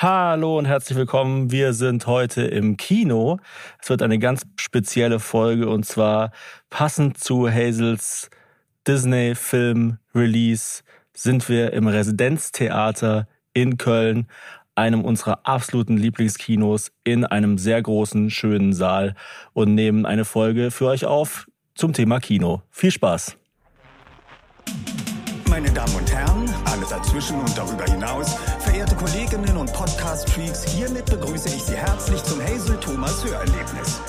Hallo und herzlich willkommen. Wir sind heute im Kino. Es wird eine ganz spezielle Folge und zwar passend zu Hazels Disney-Film-Release sind wir im Residenztheater in Köln, einem unserer absoluten Lieblingskinos, in einem sehr großen, schönen Saal und nehmen eine Folge für euch auf zum Thema Kino. Viel Spaß! Meine Damen und Herren, dazwischen und darüber hinaus, verehrte Kolleginnen und Podcast-Freaks, hiermit begrüße ich Sie herzlich zum Hazel Thomas Hörerlebnis.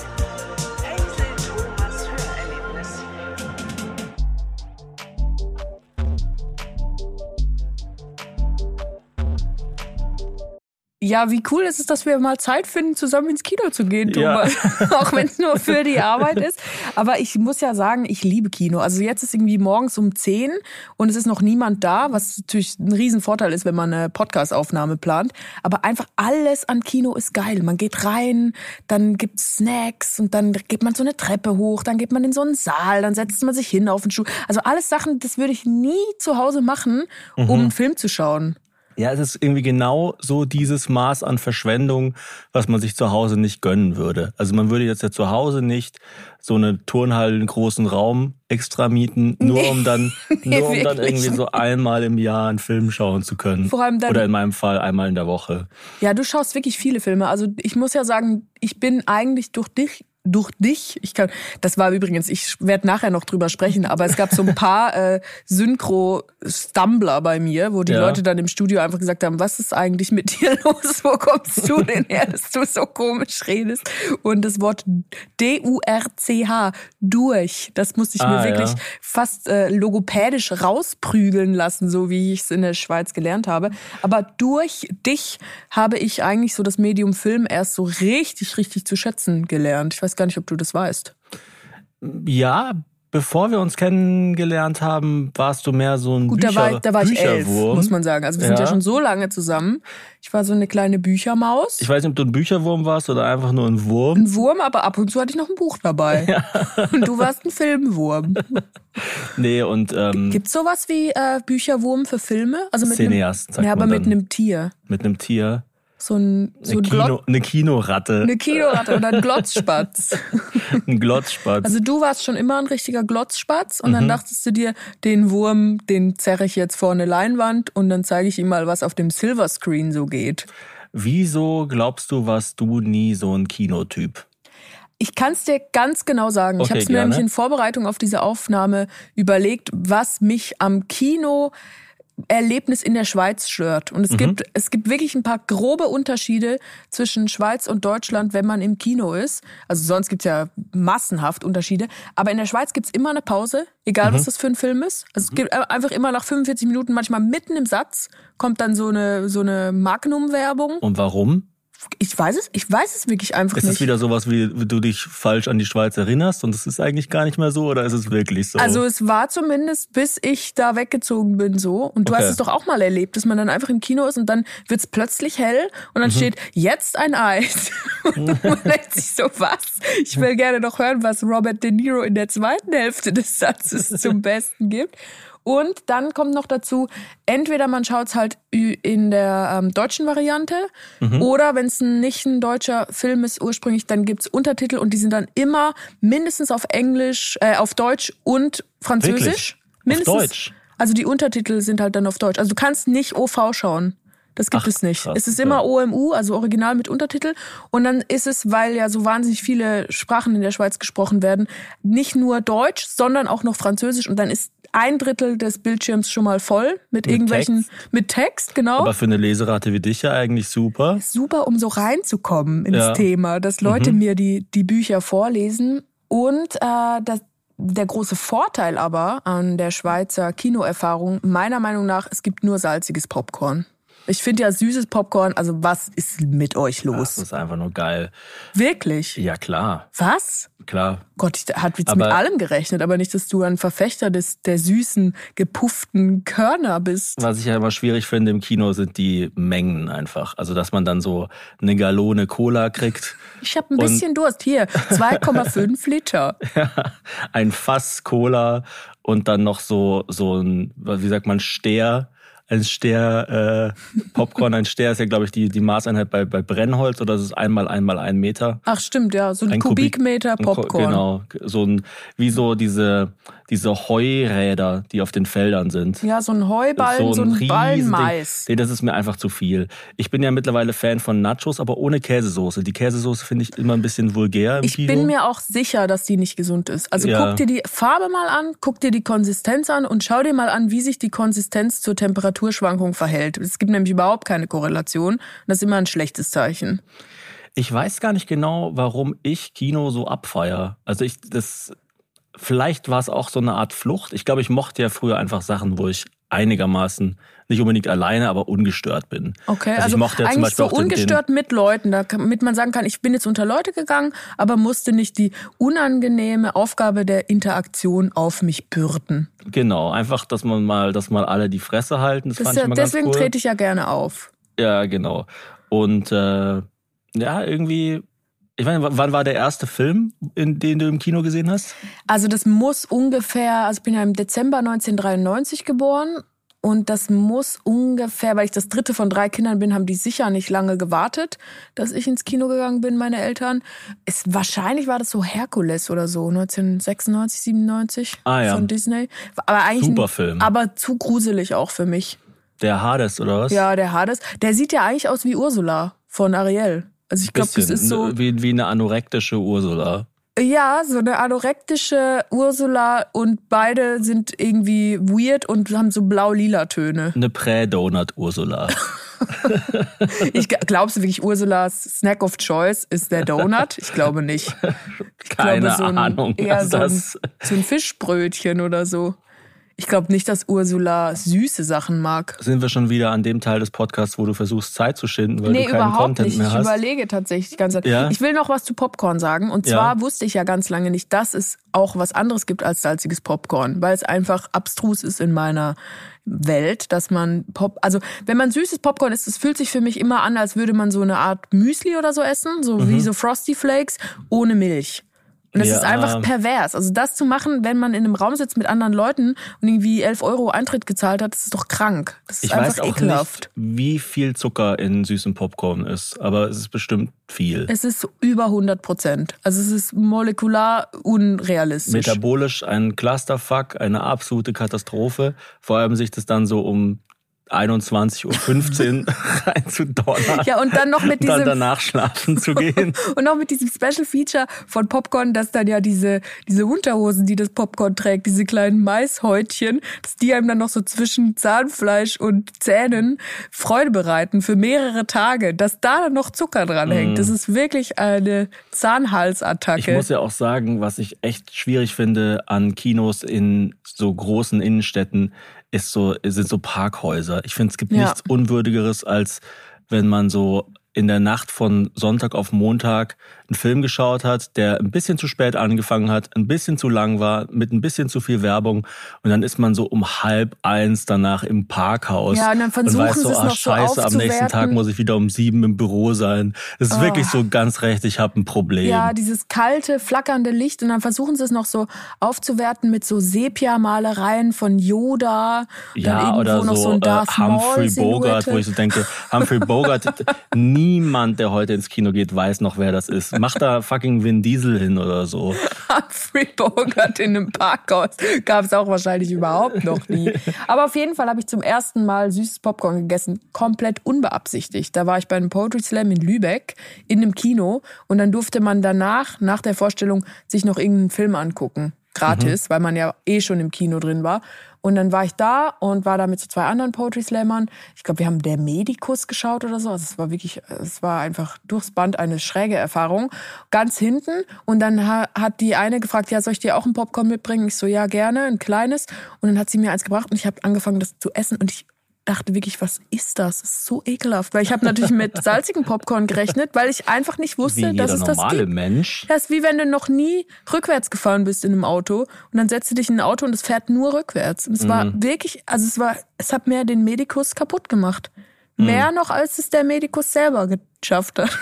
Ja, wie cool ist es, dass wir mal Zeit finden, zusammen ins Kino zu gehen, Ja. Thomas. Auch wenn es nur für die Arbeit ist. Aber ich muss ja sagen, ich liebe Kino. Also jetzt ist irgendwie morgens um 10 und es ist noch niemand da, was natürlich ein Riesenvorteil ist, wenn man eine Podcast-Aufnahme plant. Aber einfach alles an Kino ist geil. Man geht rein, dann gibt's Snacks und dann geht man so eine Treppe hoch, dann geht man in so einen Saal, dann setzt man sich hin auf den Stuhl. Also alles Sachen, das würde ich nie zu Hause machen, um einen Film zu schauen. Ja, es ist irgendwie genau so dieses Maß an Verschwendung, was man sich zu Hause nicht gönnen würde. Also man würde jetzt ja zu Hause nicht so eine Turnhalle, einen großen Raum extra mieten, nur Nee. um dann, Nee, nur um dann irgendwie so einmal im Jahr einen Film schauen zu können. Vor allem dann- Oder in meinem Fall einmal in der Woche. Ja, du schaust wirklich viele Filme. Also ich muss ja sagen, ich bin eigentlich durch dich durch dich, ich kann, das war übrigens, ich werde nachher noch drüber sprechen, aber es gab so ein paar äh, Synchro-Stumbler bei mir, wo die Ja. Leute dann im Studio einfach gesagt haben, was ist eigentlich mit dir los? Wo kommst du denn her, dass du so komisch redest? Und das Wort D-U-R-C-H, durch, das musste ich mir Ah, wirklich ja. fast äh, logopädisch rausprügeln lassen, so wie ich es in der Schweiz gelernt habe. Aber durch dich habe ich eigentlich so das Medium Film erst so richtig, richtig zu schätzen gelernt. Ich weiß gar nicht, ob du das weißt. Ja, bevor wir uns kennengelernt haben, warst du mehr so ein Gut, Bücher, da war, ich- da war ich elf, muss man sagen. Also wir sind Ja. ja schon so lange zusammen. Ich war so eine kleine Büchermaus. Ich weiß nicht, ob du ein Bücherwurm warst oder einfach nur ein Wurm. ein Wurm, aber ab und zu hatte ich noch ein Buch dabei. Und du warst ein Filmwurm. Nee, und ähm, Gibt's sowas wie äh, Bücherwurm für Filme? Also mit Cineast, einem, sagt ja, aber mit einem Tier. mit einem Tier. So ein, so Eine, Kino, eine Kinoratte. eine Kinoratte oder ein Glotzspatz. Ein Glotzspatz. Also du warst schon immer ein richtiger Glotzspatz und Mhm. dann dachtest du dir, den Wurm, den zerre ich jetzt vor eine Leinwand und dann zeige ich ihm mal, was auf dem Silverscreen so geht. Wieso glaubst du, warst du nie so ein Kinotyp? Ich kann es dir ganz genau sagen. ich Okay, habe es mir nämlich in Vorbereitung auf diese Aufnahme überlegt, was mich am Kino Erlebnis in der Schweiz stört. Mhm. Und es gibt, es gibt wirklich ein paar grobe Unterschiede zwischen Schweiz und Deutschland, wenn man im Kino ist. Also sonst gibt's ja massenhaft Unterschiede. Aber in der Schweiz gibt's immer eine Pause, egal Mhm. was das für ein Film ist. Also es gibt einfach immer nach 45 Minuten, manchmal mitten im Satz, kommt dann so eine, so eine Magnum-Werbung. Und warum? Ich weiß es, ich weiß es wirklich einfach Ist nicht. es wieder sowas, wie wie du dich falsch an die Schweiz erinnerst und es ist eigentlich gar nicht mehr so oder ist es wirklich so? Also es war zumindest, bis ich da weggezogen bin, so. Und du Okay. hast es doch auch mal erlebt, dass man dann einfach im Kino ist und dann wird's plötzlich hell und Mhm. dann steht jetzt ein Eis. Und man denkt sich so, was? Ich will gerne noch hören, was Robert De Niro in der zweiten Hälfte des Satzes zum Besten gibt. Und dann kommt noch dazu, entweder man schaut's halt ü- in der ähm, deutschen Variante Mhm. oder wenn es nicht ein deutscher Film ist ursprünglich, dann gibt's Untertitel und die sind dann immer mindestens auf Englisch, äh, auf Deutsch und Französisch. Wirklich? Auf Mindestens. Deutsch? Also die Untertitel sind halt dann auf Deutsch. Also du kannst nicht OV schauen. Das gibt Ach, es nicht. krass, es ist ja. immer OMU, also Original mit Untertitel. Und dann ist es, weil ja so wahnsinnig viele Sprachen in der Schweiz gesprochen werden, nicht nur Deutsch, sondern auch noch Französisch. Und dann ist ein Drittel des Bildschirms schon mal voll mit, irgendwelchen, Text? mit Text, genau. Aber für eine Leserate wie dich ja eigentlich super. Super, um so reinzukommen ins Ja. Thema, dass Leute mir die, die Bücher vorlesen. Und äh, das, der große Vorteil aber an der Schweizer Kinoerfahrung, meiner Meinung nach, es gibt nur salziges Popcorn. Ich finde ja süßes Popcorn, also was ist mit euch Das los? ist einfach nur geil. Wirklich? Ja, klar, Was? klar. Gott, ich hat jetzt mit Aber- allem gerechnet, aber nicht, dass du ein Verfechter des, der süßen, gepufften Körner bist. Was ich ja immer schwierig finde im Kino sind die Mengen einfach. Also, dass man dann so eine Gallone Cola kriegt, Ich habe ein bisschen Durst. Hier, 2,5 Liter. ein Fass Cola und dann noch so, so ein, wie sagt man, Steher, ein Ster äh, Popcorn, ein Ster ist ja, glaube ich, die, die Maßeinheit bei, bei Brennholz oder das ist einmal einmal ein Meter. Ach stimmt, ja, so ein, Ein Kubik- Kubikmeter Ein Ko- Popcorn. Genau, so ein, wie so diese, diese Heuräder, die auf den Feldern sind. Ja, so ein Heuballen, so ein, Riesending. Ballen Mais. Nee, das ist mir einfach zu viel. Ich bin ja mittlerweile Fan von Nachos, aber ohne Käsesoße. Die Käsesoße finde ich immer ein bisschen vulgär im Ich Kino. bin mir auch sicher, dass die nicht gesund ist. Also Ja. guck dir die Farbe mal an, guck dir die Konsistenz an und schau dir mal an, wie sich die Konsistenz zur Temperaturschwankung verhält. Es gibt nämlich überhaupt keine Korrelation. Das ist immer ein schlechtes Zeichen. Ich weiß gar nicht genau, warum ich Kino so abfeier. Also ich, das, vielleicht war es auch so eine Art Flucht. Ich glaube, ich mochte ja früher einfach Sachen, wo ich einigermaßen nicht unbedingt alleine, aber ungestört bin. Okay, also, also, ich mochte ja zum eigentlich so auch den, ungestört mit Leuten, damit man sagen kann, ich bin jetzt unter Leute gegangen, aber musste nicht die unangenehme Aufgabe der Interaktion auf mich bürden. den, genau, einfach, dass man mal, dass mal alle die Fresse halten. Das, Das fand ich ja, mal deswegen cool. trete ich ja gerne auf. Ja, genau. Und äh, ja, irgendwie. Ich meine, wann war der erste Film, in den du im Kino gesehen hast? Also das muss ungefähr, also ich bin ja im Dezember 1993 geboren und das muss ungefähr, weil ich das dritte von drei Kindern bin, haben die sicher nicht lange gewartet, dass ich ins Kino gegangen bin, meine Eltern. Es, wahrscheinlich war das so Herkules oder so, 1996, 97 Ah, ja. von Disney. Aber eigentlich Super Film. aber zu gruselig auch für mich. Der Hades, oder was? Ja, der Hades, der sieht ja eigentlich aus wie Ursula von Ariel. Also ich glaube, das ist so wie, wie eine anorektische Ursula. Ja, so eine anorektische Ursula und beide sind irgendwie weird und haben so blau-lila Töne. Eine Prä-Donut-Ursula. Ich glaubst du wirklich, Ursulas Snack of Choice ist der Donut? Ich glaube nicht. Ich Keine glaube, so ein, Ahnung. Eher so ein, das, so ein Fischbrötchen oder so. Ich glaube nicht, dass Ursula süße Sachen mag. sind wir schon wieder an dem Teil des Podcasts, wo du versuchst, Zeit zu schinden, weil nee, du keinen überhaupt Content nicht. mehr Ich hast. überlege tatsächlich die ganze Zeit. Ja? Ich will noch was zu Popcorn sagen. Und Ja. zwar wusste ich ja ganz lange nicht, dass es auch was anderes gibt als salziges Popcorn, weil es einfach abstrus ist in meiner Welt, dass man Pop, also wenn man süßes Popcorn isst, es fühlt sich für mich immer an, als würde man so eine Art Müsli oder so essen, so Mhm. wie so Frosty Flakes ohne Milch. Und das Ja. ist einfach pervers. Also das zu machen, wenn man in einem Raum sitzt mit anderen Leuten und irgendwie 11 Euro Eintritt gezahlt hat, das ist doch krank. Das ist Ich einfach weiß auch ekelhaft. nicht, wie viel Zucker in süßem Popcorn ist, aber es ist bestimmt viel. Es ist über 100 Prozent. Also es ist molekular unrealistisch. Metabolisch ein Clusterfuck, eine absolute Katastrophe. Vor allem sich das dann so um 21.15 Uhr reinzudonnern. ja, und dann noch mit und dann diesem danach schlafen zu gehen. und noch mit diesem Special Feature von Popcorn, dass dann ja diese diese Unterhosen, die das Popcorn trägt, diese kleinen Maishäutchen, dass die einem dann noch so zwischen Zahnfleisch und Zähnen Freude bereiten für mehrere Tage, dass da dann noch Zucker dran hängt. Das ist wirklich eine Zahnhalsattacke. Ich muss ja auch sagen, was ich echt schwierig finde an Kinos in so großen Innenstädten, ist so, sind so Parkhäuser. Ich finde, es gibt Ja. nichts Unwürdigeres, als wenn man so in der Nacht von Sonntag auf Montag einen Film geschaut hat, der ein bisschen zu spät angefangen hat, ein bisschen zu lang war, mit ein bisschen zu viel Werbung und dann ist man so um halb eins danach im Parkhaus Ja, und dann versuchen weiß so, sie es ah, noch so scheiße, am nächsten Tag muss ich wieder um sieben im Büro sein. Das ist Oh. wirklich so ganz recht, ich habe ein Problem. Ja, dieses kalte, flackernde Licht und dann versuchen sie es noch so aufzuwerten mit so Sepia-Malereien von Yoda. Ja, oder noch so, so äh, Humphrey Bogart, wo ich so denke, Humphrey Bogart, niemand, der heute ins Kino geht, weiß noch, wer das ist. Mach da fucking Vin Diesel hin oder so. Humphrey Bogart in einem Parkhaus gab es auch wahrscheinlich überhaupt noch nie. Aber auf jeden Fall habe ich zum ersten Mal süßes Popcorn gegessen, komplett unbeabsichtigt. Da war ich bei einem Poetry Slam in Lübeck in einem Kino und dann durfte man danach, nach der Vorstellung, sich noch irgendeinen Film angucken. Gratis, weil man ja eh schon im Kino drin war. Und dann war ich da und war da mit so zwei anderen Poetry Slammern. Ich glaube, wir haben Der Medikus geschaut oder so. Also es war wirklich, es war einfach durchs Band eine schräge Erfahrung. Ganz hinten. Und dann ha- hat die eine gefragt, ja, soll ich dir auch ein Popcorn mitbringen? Ich so, ja, gerne, ein kleines. Und dann hat sie mir eins gebracht und ich habe angefangen, das zu essen. Und ich dachte wirklich, was ist das? Das ist so ekelhaft. Weil ich habe natürlich mit salzigem Popcorn gerechnet, weil ich einfach nicht wusste, dass es das normale gibt. Mensch. Das ist wie wenn du noch nie rückwärts gefahren bist in einem Auto und dann setzt du dich in ein Auto und es fährt nur rückwärts. Und es war Mhm. wirklich, also es war, es hat mehr den Medikus kaputt gemacht. Mhm. Mehr noch, als es der Medikus selber geschafft hat.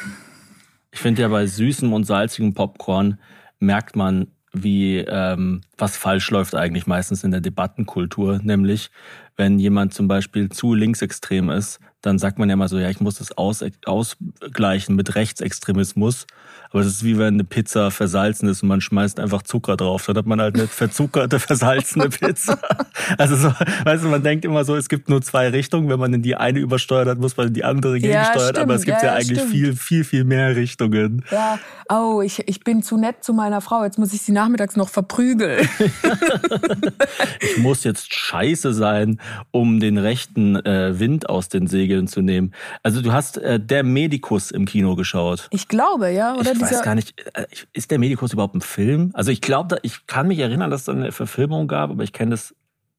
Ich finde ja bei süßem und salzigem Popcorn merkt man, wie ähm, was falsch läuft eigentlich meistens in der Debattenkultur, nämlich wenn jemand zum Beispiel zu linksextrem ist, dann sagt man ja mal so, ja, ich muss das aus, ausgleichen mit Rechtsextremismus. Aber das ist wie wenn eine Pizza versalzen ist und man schmeißt einfach Zucker drauf. Dann hat man halt eine verzuckerte, versalzene Pizza. Also so, weißt du, man denkt immer so, es gibt nur zwei Richtungen. Wenn man in die eine übersteuert hat, muss man in die andere Ja, gegensteuern. stimmt. Aber es gibt Ja, ja, ja, eigentlich stimmt. viel, viel, viel mehr Richtungen. Ja, oh, ich, ich bin zu nett zu meiner Frau. Jetzt muss ich sie nachmittags noch verprügeln. Ich muss jetzt scheiße sein, um den rechten äh, Wind aus den Segeln zu nehmen. Also du hast äh, der Medikus im Kino geschaut. Ich glaube, ja. Oder ich weiß gar nicht, äh, ist der Medikus überhaupt ein Film? Also ich glaube, ich kann mich erinnern, dass es eine Verfilmung gab, aber ich kenne das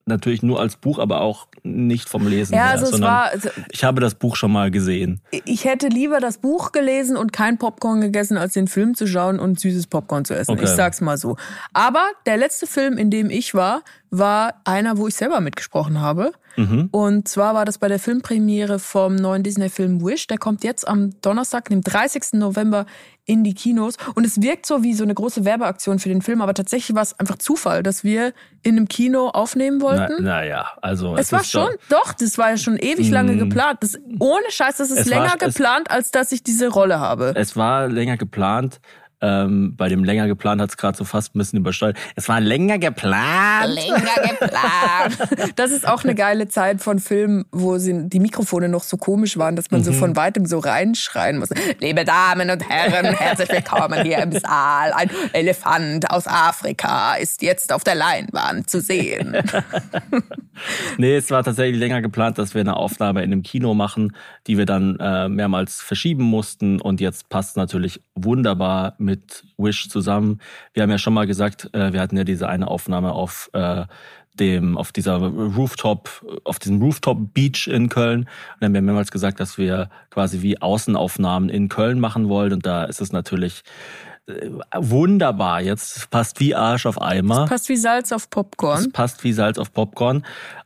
natürlich nur als Buch, aber auch nicht vom Lesen Ja, her. also es sondern war, also ich habe das Buch schon mal gesehen. ich hätte lieber das Buch gelesen und kein Popcorn gegessen, als den Film zu schauen und süßes Popcorn zu essen. Okay. Ich sag's mal so. Aber der letzte Film, in dem ich war, war einer, wo ich selber mitgesprochen habe. Mhm. Und zwar war das bei der Filmpremiere vom neuen Disney-Film Wish. Der kommt jetzt am Donnerstag, dem 30. November in die Kinos. Und es wirkt so wie so eine große Werbeaktion für den Film, aber tatsächlich war es einfach Zufall, dass wir in einem Kino aufnehmen Na, wollten. naja, also Es war ist doch- schon, doch, das war ja schon ewig lange geplant. Das, ohne Scheiß, das ist Es war- länger es- geplant, als dass ich diese Rolle habe. Es war länger geplant. Ähm, bei dem länger geplant hat es gerade so fast ein bisschen übersteuert. Es war länger geplant. Länger geplant. Das ist auch eine geile Zeit von Filmen, wo sie, die Mikrofone noch so komisch waren, dass man so von weitem so reinschreien muss. Liebe Damen und Herren, herzlich willkommen hier im Saal. Ein Elefant aus Afrika ist jetzt auf der Leinwand zu sehen. Nee, es war tatsächlich länger geplant, dass wir eine Aufnahme in einem Kino machen, die wir dann äh, mehrmals verschieben mussten. Und jetzt passt natürlich wunderbar mit Wish zusammen. Wir haben ja schon mal gesagt, äh, wir hatten ja diese eine Aufnahme auf äh, dem, auf dieser Rooftop, auf diesem Rooftop Beach in Köln. Und dann haben wir mehrmals gesagt, dass wir quasi wie Außenaufnahmen in Köln machen wollen. Und da ist es natürlich äh, wunderbar. Jetzt passt wie Arsch auf Eimer. Passt wie Salz auf Es Popcorn. passt wie Salz auf Popcorn.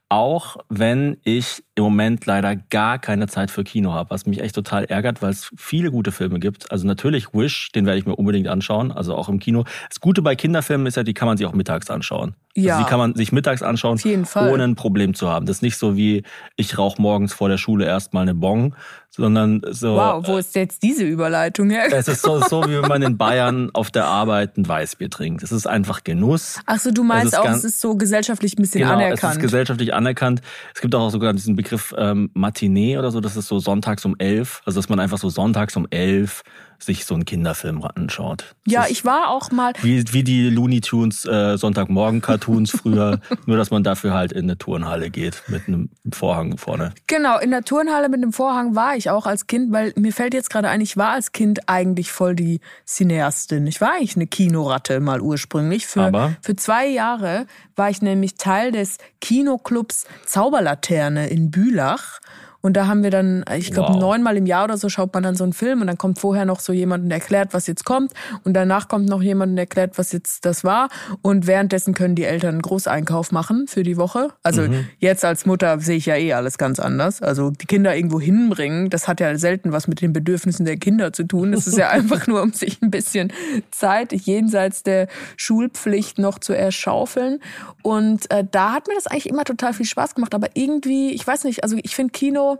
Auch wenn ich im Moment leider gar keine Zeit für Kino habe, was mich echt total ärgert, weil es viele gute Filme gibt. Also natürlich Wish, den werde ich mir unbedingt anschauen, also auch im Kino. Das Gute bei Kinderfilmen ist ja, die kann man sich auch mittags anschauen. Ja. Also die kann man sich mittags anschauen, ohne ein Problem zu haben. Das ist nicht so wie, ich rauche morgens vor der Schule erstmal eine Bong, sondern so... Wow, wo ist jetzt diese Überleitung her? Es ist so, so, wie wenn man in Bayern auf der Arbeit ein Weißbier trinkt. Es ist einfach Genuss. Ach so, du meinst Es auch, ganz- es ist so gesellschaftlich ein bisschen Genau, anerkannt. es ist gesellschaftlich anerkannt. Es gibt auch sogar diesen Begriff ähm, Matinee oder so, das ist so sonntags um elf. Also dass man einfach so sonntags um elf sich so einen Kinderfilm anschaut. Das ja, ich war auch mal, wie, wie die Looney Tunes äh, Sonntagmorgen-Cartoons früher, nur dass man dafür halt in eine Turnhalle geht mit einem Vorhang vorne. Genau, in der Turnhalle mit dem Vorhang war ich auch als Kind, weil mir fällt jetzt gerade ein, ich war als Kind eigentlich voll die Cineastin. Ich war eigentlich eine Kinoratte mal ursprünglich. Für, Aber? für zwei Jahre war ich nämlich Teil des Kinoclubs Zauberlaterne in Bülach. Und da haben wir dann, ich glaube, Wow. neunmal im Jahr oder so schaut man dann so einen Film und dann kommt vorher noch so jemand und erklärt, was jetzt kommt. Und danach kommt noch jemand und erklärt, was jetzt das war. Und währenddessen können die Eltern einen Großeinkauf machen für die Woche. Also jetzt als Mutter sehe ich ja eh alles ganz anders. Also die Kinder irgendwo hinbringen, das hat ja selten was mit den Bedürfnissen der Kinder zu tun. Das ist ja einfach nur, um sich ein bisschen Zeit jenseits der Schulpflicht noch zu erschaufeln. Und äh, da hat mir das eigentlich immer total viel Spaß gemacht. Aber irgendwie, ich weiß nicht, also ich finde Kino,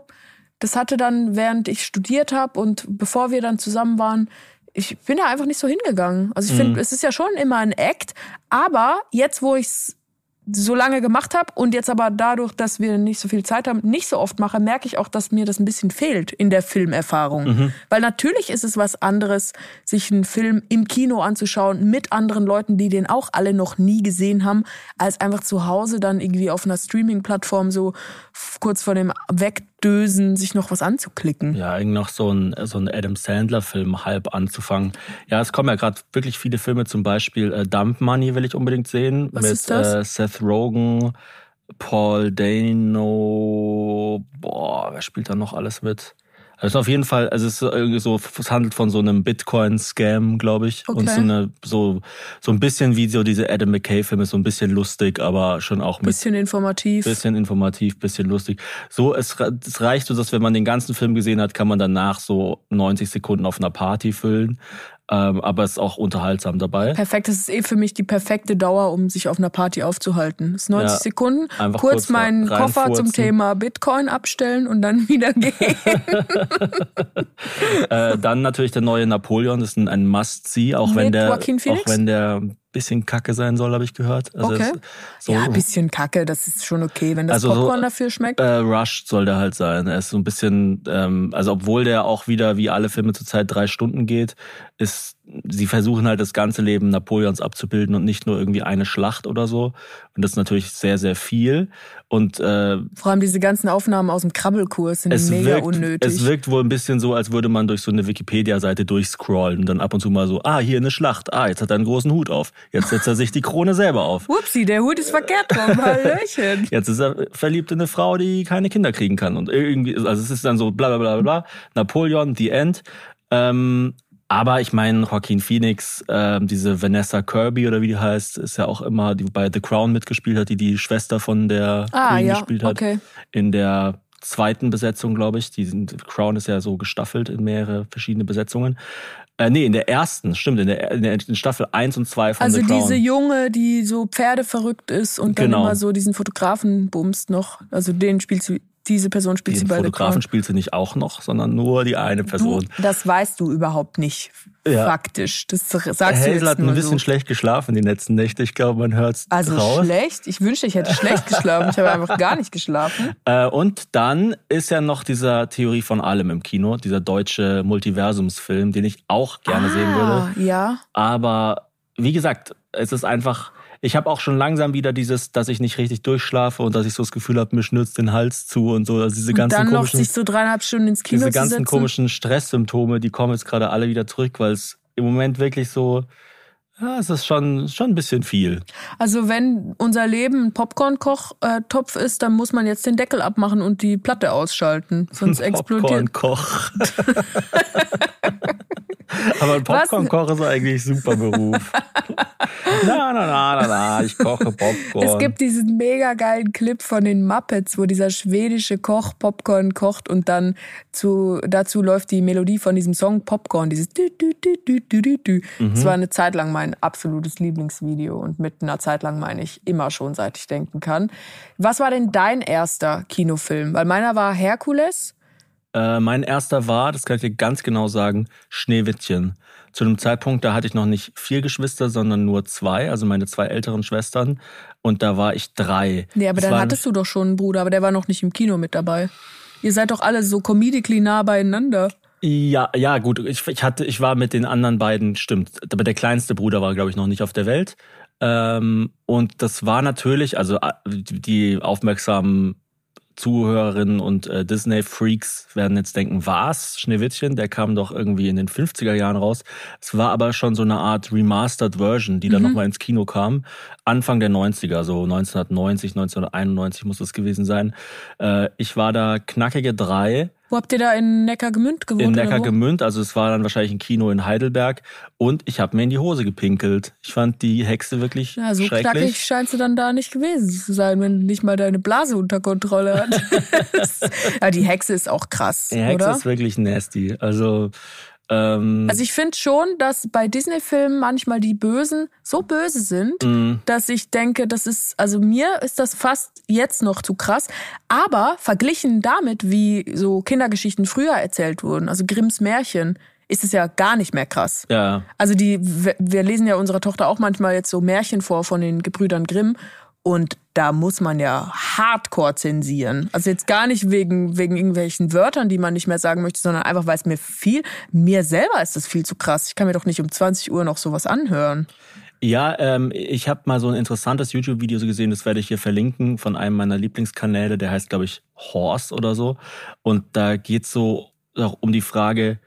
das hatte dann, während ich studiert habe und bevor wir dann zusammen waren, ich bin da einfach nicht so hingegangen. Also ich finde, es ist ja schon immer ein Act, aber jetzt, wo ich es so lange gemacht habe und jetzt aber dadurch, dass wir nicht so viel Zeit haben, nicht so oft mache, merke ich auch, dass mir das ein bisschen fehlt in der Filmerfahrung. Weil natürlich ist es was anderes, sich einen Film im Kino anzuschauen mit anderen Leuten, die den auch alle noch nie gesehen haben, als einfach zu Hause dann irgendwie auf einer Streaming-Plattform so kurz vor dem Wegdösen sich noch was anzuklicken. Ja, irgendwie noch so ein, so ein Adam Sandler-Film halb anzufangen. Ja, es kommen ja gerade wirklich viele Filme, zum Beispiel äh, Dump Money will ich unbedingt sehen. Was mit ist das? Äh, Seth Rogen, Paul Dano, boah, wer spielt da noch alles mit? Also auf jeden Fall, also es ist irgendwie so, es handelt von so einem Bitcoin-Scam, glaube ich. Und Okay. so eine, so, so ein bisschen wie so diese Adam McKay-Filme, so ein bisschen lustig, aber schon auch mit Bisschen informativ. Bisschen informativ, bisschen lustig. So, es, es reicht so, dass wenn man den ganzen Film gesehen hat, kann man danach so 90 Sekunden auf einer Party füllen. Ähm, aber es ist auch unterhaltsam dabei. Perfekt, das ist eh für mich die perfekte Dauer, um sich auf einer Party aufzuhalten. Das ist 90 Ja, Sekunden, kurz, kurz meinen Koffer zum. Thema Bitcoin abstellen und dann wieder gehen. Äh, dann natürlich der neue Napoleon, das ist ein, ein Must-See, auch wenn der auch wenn der bisschen kacke sein soll, habe ich gehört. Also Okay. so, ja, ein bisschen kacke, das ist schon okay, wenn das Also so- Popcorn dafür schmeckt. Äh, Rushed soll der halt sein. Er ist so ein bisschen, ähm, also obwohl der auch wieder wie alle Filme zurzeit drei Stunden geht, ist, sie versuchen halt das ganze Leben Napoleons abzubilden und nicht nur irgendwie eine Schlacht oder so. Und das ist natürlich sehr, sehr viel. Und äh, Vor allem diese ganzen Aufnahmen aus dem Krabbelkurs sind mega wirkt, unnötig. es wirkt wohl ein bisschen so, als würde man durch so eine Wikipedia-Seite durchscrollen und dann ab und zu mal so, ah, hier eine Schlacht, ah, jetzt hat er einen großen Hut auf. Jetzt setzt er sich die Krone selber auf. Upsi, der Hut ist verkehrt rum. Hallöchen. Jetzt ist er verliebt in eine Frau, die keine Kinder kriegen kann. Und irgendwie, also es ist dann so bla bla bla bla bla. Napoleon, The End. Ähm, aber ich meine, Joaquin Phoenix, ähm, diese Vanessa Kirby oder wie die heißt, ist ja auch immer, die bei The Crown mitgespielt hat, die die Schwester von der Ah, Queen ja, gespielt hat. okay. In der zweiten Besetzung, glaube ich. Die sind, Crown ist ja so gestaffelt in mehrere verschiedene Besetzungen. Äh, nee, in der ersten, stimmt, in der, in der in Staffel 1 und 2 von Also The Crown. diese Junge, die so Pferdeverrückt ist und dann Genau. immer so diesen Fotografen bumst noch. Also den spielt sie, diese Person spielt sie den bei The Fotografen spielt sie nicht auch noch, sondern nur die eine Person. Du, das weißt du überhaupt nicht Ja. faktisch. Das sagst du Hazel jetzt hat ein bisschen so. schlecht geschlafen die letzten Nächte. Ich glaube, man hört es Also raus. schlecht? Ich wünschte, ich hätte schlecht geschlafen. Ich habe einfach gar nicht geschlafen. Äh, und dann ist ja noch dieser Theorie von allem im Kino, dieser deutsche Multiversumsfilm, den ich auch gerne sehen würde. Ah, ja. Aber wie gesagt, es ist einfach. Ich habe auch schon langsam wieder dieses, dass ich nicht richtig durchschlafe und dass ich so das Gefühl habe, mir schnürzt den Hals zu und so. Also diese Und ganzen dann noch komischen, sich so dreieinhalb Stunden ins Kino diese ganzen komischen Stresssymptome, die kommen jetzt gerade alle wieder zurück, weil es im Moment wirklich so, ja, es ist schon, schon ein bisschen viel. Also wenn unser Leben ein Popcorn-Kochtopf ist, dann muss man jetzt den Deckel abmachen und die Platte ausschalten. Sonst explodiert. Popcorn-Koch. Aber ein? Popcorn-Koch ist eigentlich ein super Beruf. na, na, na, na, na, ich koche Popcorn. Es gibt diesen mega geilen Clip von den Muppets, wo dieser schwedische Koch Popcorn kocht und dann zu, dazu läuft die Melodie von diesem Song Popcorn, dieses dü. Das war eine Zeit lang mein absolutes Lieblingsvideo und mit einer Zeit lang meine ich immer schon, seit ich denken kann. Was war denn dein erster Kinofilm? Weil meiner war Herkules. Äh, mein erster war, das kann ich dir ganz genau sagen, Schneewittchen. Zu einem Zeitpunkt, da hatte ich noch nicht vier Geschwister, sondern nur zwei, also meine zwei älteren Schwestern. Und da war ich drei. Nee, aber Das dann hattest du doch schon einen Bruder, aber der war noch nicht im Kino mit dabei. Ihr seid doch alle so comedically nah beieinander. Ja, ja, gut. Ich, ich hatte, ich war mit den anderen beiden, stimmt. Aber der kleinste Bruder war, glaube ich, noch nicht auf der Welt. Ähm, und das war natürlich, also äh, die aufmerksamen Zuhörerinnen und äh, Disney-Freaks werden jetzt denken, was? Schneewittchen? Der kam doch irgendwie in den 50er Jahren raus. Es war aber schon so eine Art Remastered Version, die dann Mhm. nochmal ins Kino kam. Anfang der 90er, so 1990, 1991 muss es gewesen sein. Äh, ich war da knackige drei Wo habt ihr da in Neckargemünd gewohnt? in? Neckargemünd, also es war dann wahrscheinlich ein Kino in Heidelberg und ich habe mir in die Hose gepinkelt. Ich fand die Hexe wirklich Ja, so knackig schrecklich. scheinst du dann da nicht gewesen zu sein, wenn du nicht mal deine Blase unter Kontrolle hast. ja, die Hexe ist auch krass, Die Hexe oder? ist wirklich nasty. Also ähm, Also ich finde schon, dass bei Disney-Filmen manchmal die Bösen so böse sind, mh, dass ich denke, das ist, also mir ist das fast jetzt noch zu krass. Aber verglichen damit, wie so Kindergeschichten früher erzählt wurden, also Grimms Märchen, ist es ja gar nicht mehr krass. ja, Also die, wir lesen ja unserer Tochter auch manchmal jetzt so Märchen vor von den Gebrüdern Grimm. Und da muss man ja hardcore zensieren. Also jetzt gar nicht wegen, wegen irgendwelchen Wörtern, die man nicht mehr sagen möchte, sondern einfach, weil es mir viel, mir selber ist das viel zu krass. Ich kann mir doch nicht um 20 Uhr noch sowas anhören. Ja, ähm, ich habe mal so ein interessantes YouTube-Video gesehen, das werde ich hier verlinken, von einem meiner Lieblingskanäle, der heißt, glaube ich, Horse oder so. Und da geht's so auch um die Frage,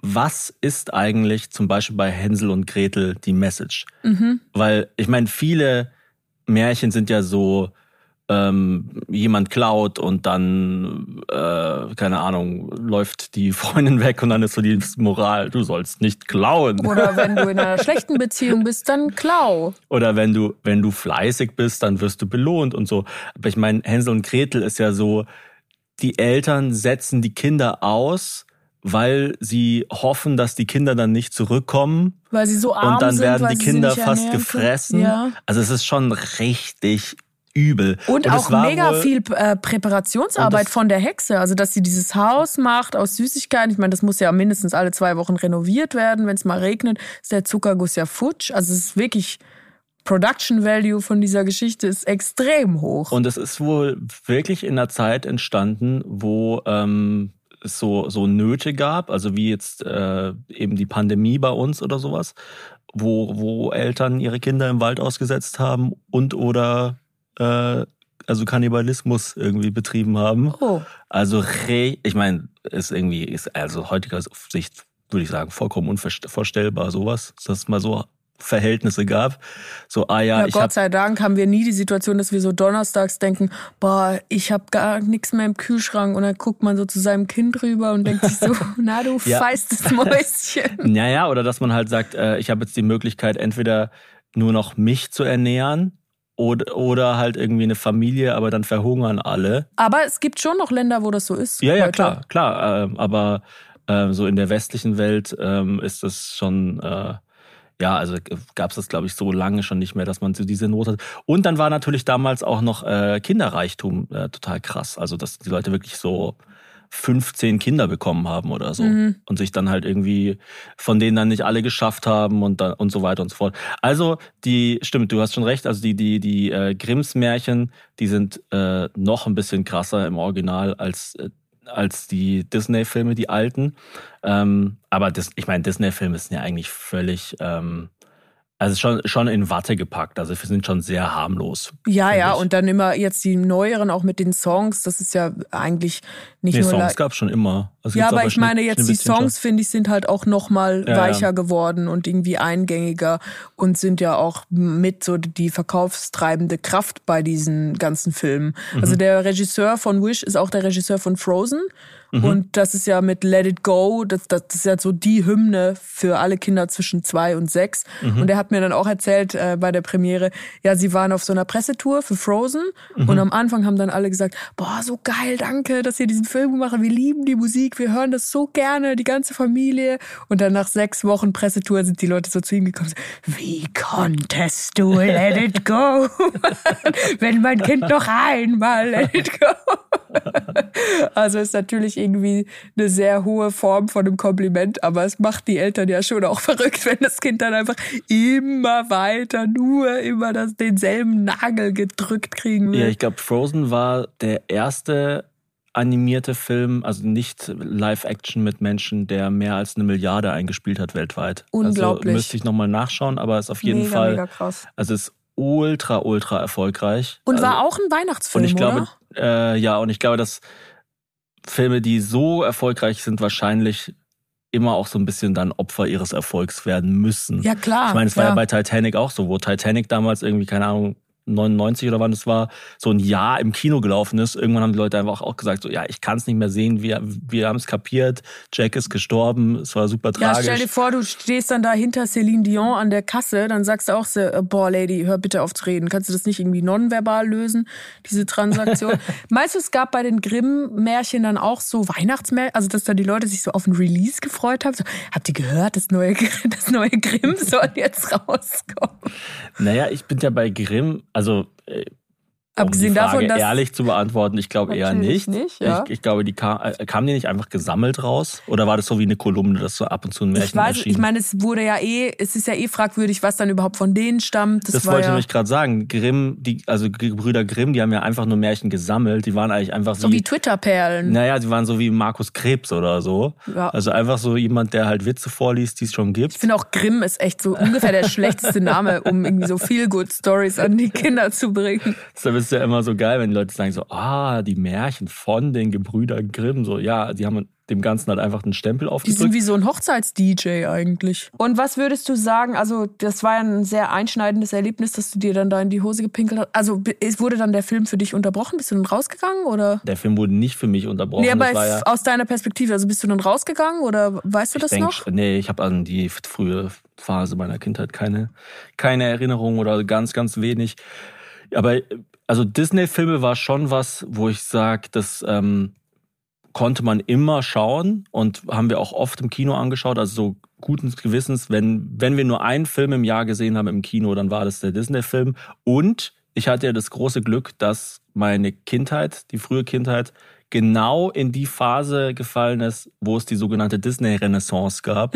was ist eigentlich zum Beispiel bei Hänsel und Gretel die Message? Mhm. Weil ich meine, viele Märchen sind ja so, ähm, jemand klaut und dann, äh, keine Ahnung, läuft die Freundin weg und dann ist so die Moral, du sollst nicht klauen. Oder wenn du in einer schlechten Beziehung bist, dann klau. Oder wenn du, wenn du fleißig bist, dann wirst du belohnt und so. Aber ich meine, Hänsel und Gretel ist ja so, die Eltern setzen die Kinder aus, weil sie hoffen, dass die Kinder dann nicht zurückkommen Weil sie so arm und dann sind, werden die Kinder fast gefressen. Ja. Also es ist schon richtig übel. Und, es auch mega wohl- viel äh, Präparationsarbeit Und das- von der Hexe. Also, dass sie dieses Haus macht aus Süßigkeiten. Ich meine, das muss ja mindestens alle zwei Wochen renoviert werden. Wenn es mal regnet, ist der Zuckerguss ja futsch. Also, es ist wirklich, Production Value von dieser Geschichte ist extrem hoch. Und es ist wohl wirklich in einer Zeit entstanden, wo ähm, es so, so Nöte gab, also wie jetzt äh, eben die Pandemie bei uns oder sowas, wo, wo Eltern ihre Kinder im Wald ausgesetzt haben und oder äh, also Kannibalismus irgendwie betrieben haben. oh. Also re ich meine, ist irgendwie, ist also heutiger Sicht, würde ich sagen, vollkommen unvorstellbar, sowas, dass mal so Verhältnisse gab. So, ah ja, Ja, ich Gott sei Dank haben wir nie die Situation, dass wir so donnerstags denken, boah, ich habe gar nichts mehr im Kühlschrank und dann guckt man so zu seinem Kind rüber und denkt sich so, na du Ja. feistes Mäuschen. Naja, oder dass man halt sagt, äh, ich habe jetzt die Möglichkeit, entweder nur noch mich zu ernähren oder, oder halt irgendwie eine Familie, aber dann verhungern alle. Aber es gibt schon noch Länder, wo das so ist. Ja, ja, heute. klar, klar. ähm, aber ähm, so in der westlichen Welt ähm, ist das schon, äh, ja, also gab es das, glaube ich, so lange schon nicht mehr, dass man so diese Not hat. Und dann war natürlich damals auch noch äh, Kinderreichtum äh, total krass. Also, dass die Leute wirklich so 15 Kinder bekommen haben oder so Mhm. und sich dann halt irgendwie von denen dann nicht alle geschafft haben und dann und so weiter und so fort. Also die stimmt, du hast schon recht. Also die die die äh, Grimms Märchen, die sind äh, noch ein bisschen krasser im Original als äh, als die Disney-Filme, die alten. Ähm, aber das, ich meine, Disney-Filme sind ja eigentlich völlig, ähm, also schon, schon in Watte gepackt. Also wir sind schon sehr harmlos. Ja, ja, ich. und dann immer jetzt die neueren auch mit den Songs. Das ist ja eigentlich nicht Nee, nur. Songs gab es schon immer. Also ja, aber bei ich meine jetzt die. Songs, finde ich, sind halt auch noch mal Ja, ja. weicher geworden und irgendwie eingängiger und sind ja auch mit so die verkaufstreibende Kraft bei diesen ganzen Filmen. Also Mhm. der Regisseur von Wish ist auch der Regisseur von Frozen. Mhm. Und das ist ja mit Let It Go, das, das ist ja so die Hymne für alle Kinder zwischen zwei und sechs. Mhm. Und er hat mir dann auch erzählt äh, bei der Premiere, ja, sie waren auf so einer Pressetour für Frozen Mhm. und am Anfang haben dann alle gesagt, boah, so geil, danke, dass ihr diesen Film habt. Wir lieben die Musik, wir hören das so gerne, die ganze Familie. Und dann nach sechs Wochen Pressetour sind die Leute so zu ihm gekommen, wie konntest du Let It Go? Wenn mein Kind noch einmal Let It Go. Also ist natürlich irgendwie eine sehr hohe Form von einem Kompliment, aber es macht die Eltern ja schon auch verrückt, wenn das Kind dann einfach immer weiter nur immer das, denselben Nagel gedrückt kriegen will. Ja, ich glaube, Frozen war der erste animierte Film, also nicht Live-Action mit Menschen, der mehr als eine Milliarde eingespielt hat weltweit. Unglaublich. Also müsste ich nochmal nachschauen, aber ist auf jeden mega, Fall, mega krass. also ist ultra, ultra erfolgreich. Und also, war auch ein Weihnachtsfilm, Und ich glaube, oder? äh, ja, und ich glaube, dass Filme, die so erfolgreich sind, wahrscheinlich immer auch so ein bisschen dann Opfer ihres Erfolgs werden müssen. Ja, klar. Ich meine, es war ja. ja. bei Titanic auch so, wo Titanic damals irgendwie, keine Ahnung, 99 oder wann es war, so ein Jahr im Kino gelaufen ist. Irgendwann haben die Leute einfach auch gesagt, so ja, ich kann es nicht mehr sehen, wir, wir haben es kapiert, Jack ist gestorben, es war super Ja, tragisch. stell dir vor, du stehst dann da hinter Celine Dion an der Kasse, dann sagst du auch so, äh, boah, Lady, hör bitte auf zu reden. Kannst du das nicht irgendwie nonverbal lösen, diese Transaktion? Meinst du, es gab bei den Grimm-Märchen dann auch so Weihnachtsmärchen, also dass da die Leute sich so auf ein Release gefreut haben? So, habt ihr gehört, das neue, das neue Grimm soll jetzt rauskommen? Naja, ich bin ja bei Grimm, also äh, um Abgesehen die Frage davon, dass ehrlich zu beantworten, ich glaube eher nicht. nicht, ja. ich, ich glaube, die kam, äh, kamen die nicht einfach gesammelt raus? Oder war das so wie eine Kolumne, das so ab und zu ein Märchen ich weiß, erschien? ich meine, es wurde ja eh, es ist ja eh fragwürdig, was dann überhaupt von denen stammt. Das, das wollte ich ja nämlich gerade sagen. Grimm, die, also die Brüder Grimm, die haben ja einfach nur Märchen gesammelt. Die waren eigentlich einfach so wie Twitter-Perlen. Naja, sie waren so wie Markus Krebs oder so. Ja. Also einfach so jemand, der halt Witze vorliest, die es schon gibt. Ich finde auch Grimm ist echt so ungefähr der schlechteste Name, um irgendwie so viel good Stories an die Kinder zu bringen. Deshalb ist ja immer so geil, wenn die Leute sagen so, ah, die Märchen von den Gebrüdern Grimm. So, ja, die haben dem Ganzen halt einfach einen Stempel Die sind aufgedrückt. wie so ein Hochzeits-DJ eigentlich. Und was würdest du sagen? Also, das war ja ein sehr einschneidendes Erlebnis, dass du dir dann da in die Hose gepinkelt hast. Also, es wurde dann der Film für dich unterbrochen? Bist du dann rausgegangen oder? Der Film wurde nicht für mich unterbrochen. Nee, aber das war ja, aus deiner Perspektive, also bist du dann rausgegangen oder weißt du ich das denk, noch? Nee, ich habe an die frühe Phase meiner Kindheit keine, keine Erinnerung oder ganz, ganz wenig. Aber also Disney-Filme war schon was, wo ich sage, das ähm, konnte man immer schauen und haben wir auch oft im Kino angeschaut, also so guten Gewissens, wenn, wenn wir nur einen Film im Jahr gesehen haben im Kino, dann war das der Disney-Film. Und ich hatte ja das große Glück, dass meine Kindheit, die frühe Kindheit, genau in die Phase gefallen ist, wo es die sogenannte Disney-Renaissance gab.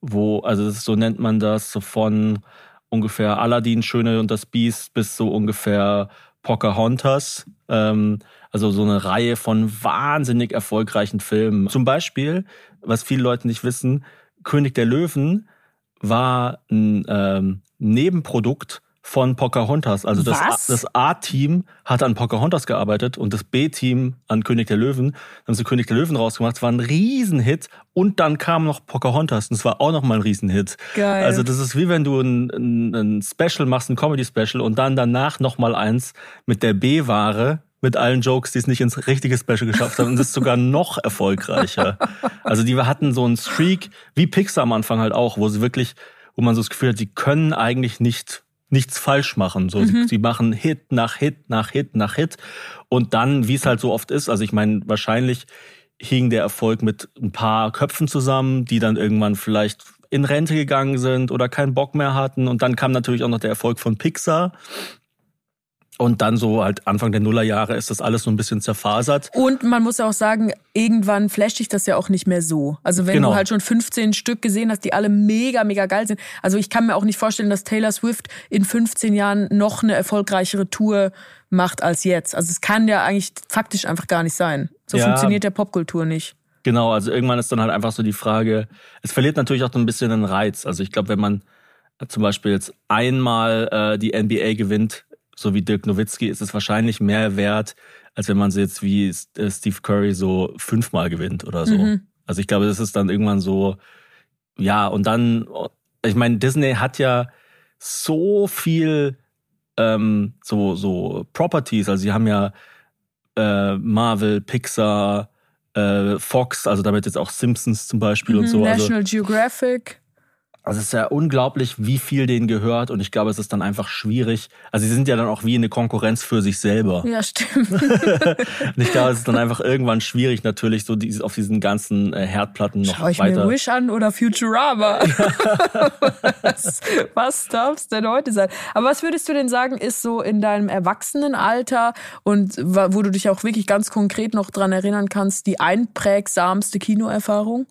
Wo, also ist- so nennt man das, so von ungefähr Aladdin, Schöne und das Biest bis so ungefähr Pocahontas. Ähm, also so eine Reihe von wahnsinnig erfolgreichen Filmen. Zum Beispiel, was viele Leute nicht wissen, König der Löwen war ein ähm, Nebenprodukt von Pocahontas. Also das, das A-Team hat an Pocahontas gearbeitet und das B-Team an König der Löwen. Dann haben sie König der Löwen rausgemacht. Es war ein Riesenhit. Und dann kam noch Pocahontas und es war auch noch mal ein Riesenhit. Geil. Also das ist wie wenn du ein, ein, ein Special machst, ein Comedy-Special und dann danach noch mal eins mit der B-Ware, mit allen Jokes, die es nicht ins richtige Special geschafft haben und das ist sogar noch erfolgreicher. Also die hatten so einen Streak, wie Pixar am Anfang halt auch, wo sie wirklich, wo man so das Gefühl hat, sie können eigentlich nicht nichts falsch machen. So, sie, sie machen Hit nach Hit nach Hit nach Hit und dann, wie es halt so oft ist, also ich meine, wahrscheinlich hing der Erfolg mit ein paar Köpfen zusammen, die dann irgendwann vielleicht in Rente gegangen sind oder keinen Bock mehr hatten. Und dann kam natürlich auch noch der Erfolg von Pixar. Und dann so halt Anfang der Nullerjahre ist das alles so ein bisschen zerfasert. Und man muss auch sagen, irgendwann flasht dich das ja auch nicht mehr so. Also wenn Genau. du halt schon 15 Stück gesehen hast, die alle mega, mega geil sind. Also ich kann mir auch nicht vorstellen, dass Taylor Swift in 15 Jahren noch eine erfolgreichere Tour macht als jetzt. Also es kann ja eigentlich faktisch einfach gar nicht sein. So Ja. funktioniert der Popkultur nicht. Genau, also irgendwann ist dann halt einfach so die Frage, es verliert natürlich auch so ein bisschen den Reiz. Also ich glaube, wenn man zum Beispiel jetzt einmal äh, die NBA gewinnt, so wie Dirk Nowitzki, ist es wahrscheinlich mehr wert, als wenn man sie jetzt wie äh, Steve Curry so fünfmal gewinnt oder so. Also ich glaube, das ist dann irgendwann so, ja, und dann, ich meine, Disney hat ja so viel ähm, so, so Properties, also sie haben ja äh, Marvel, Pixar, äh, Fox, also damit jetzt auch Simpsons zum Beispiel und so. Also, Mhm, National Geographic. Also es ist ja unglaublich, wie viel denen gehört und ich glaube, es ist dann einfach schwierig. Also sie sind ja dann auch wie eine Konkurrenz für sich selber. Ja, stimmt. Und ich glaube, es ist dann einfach irgendwann schwierig, natürlich so auf diesen ganzen äh, Herdplatten noch Schau ich weiter. mir Wish an oder Futurama? was, was darf's denn heute sein? Aber was würdest du denn sagen, ist so in deinem Erwachsenenalter und wo du dich auch wirklich ganz konkret noch dran erinnern kannst, die einprägsamste Kinoerfahrung?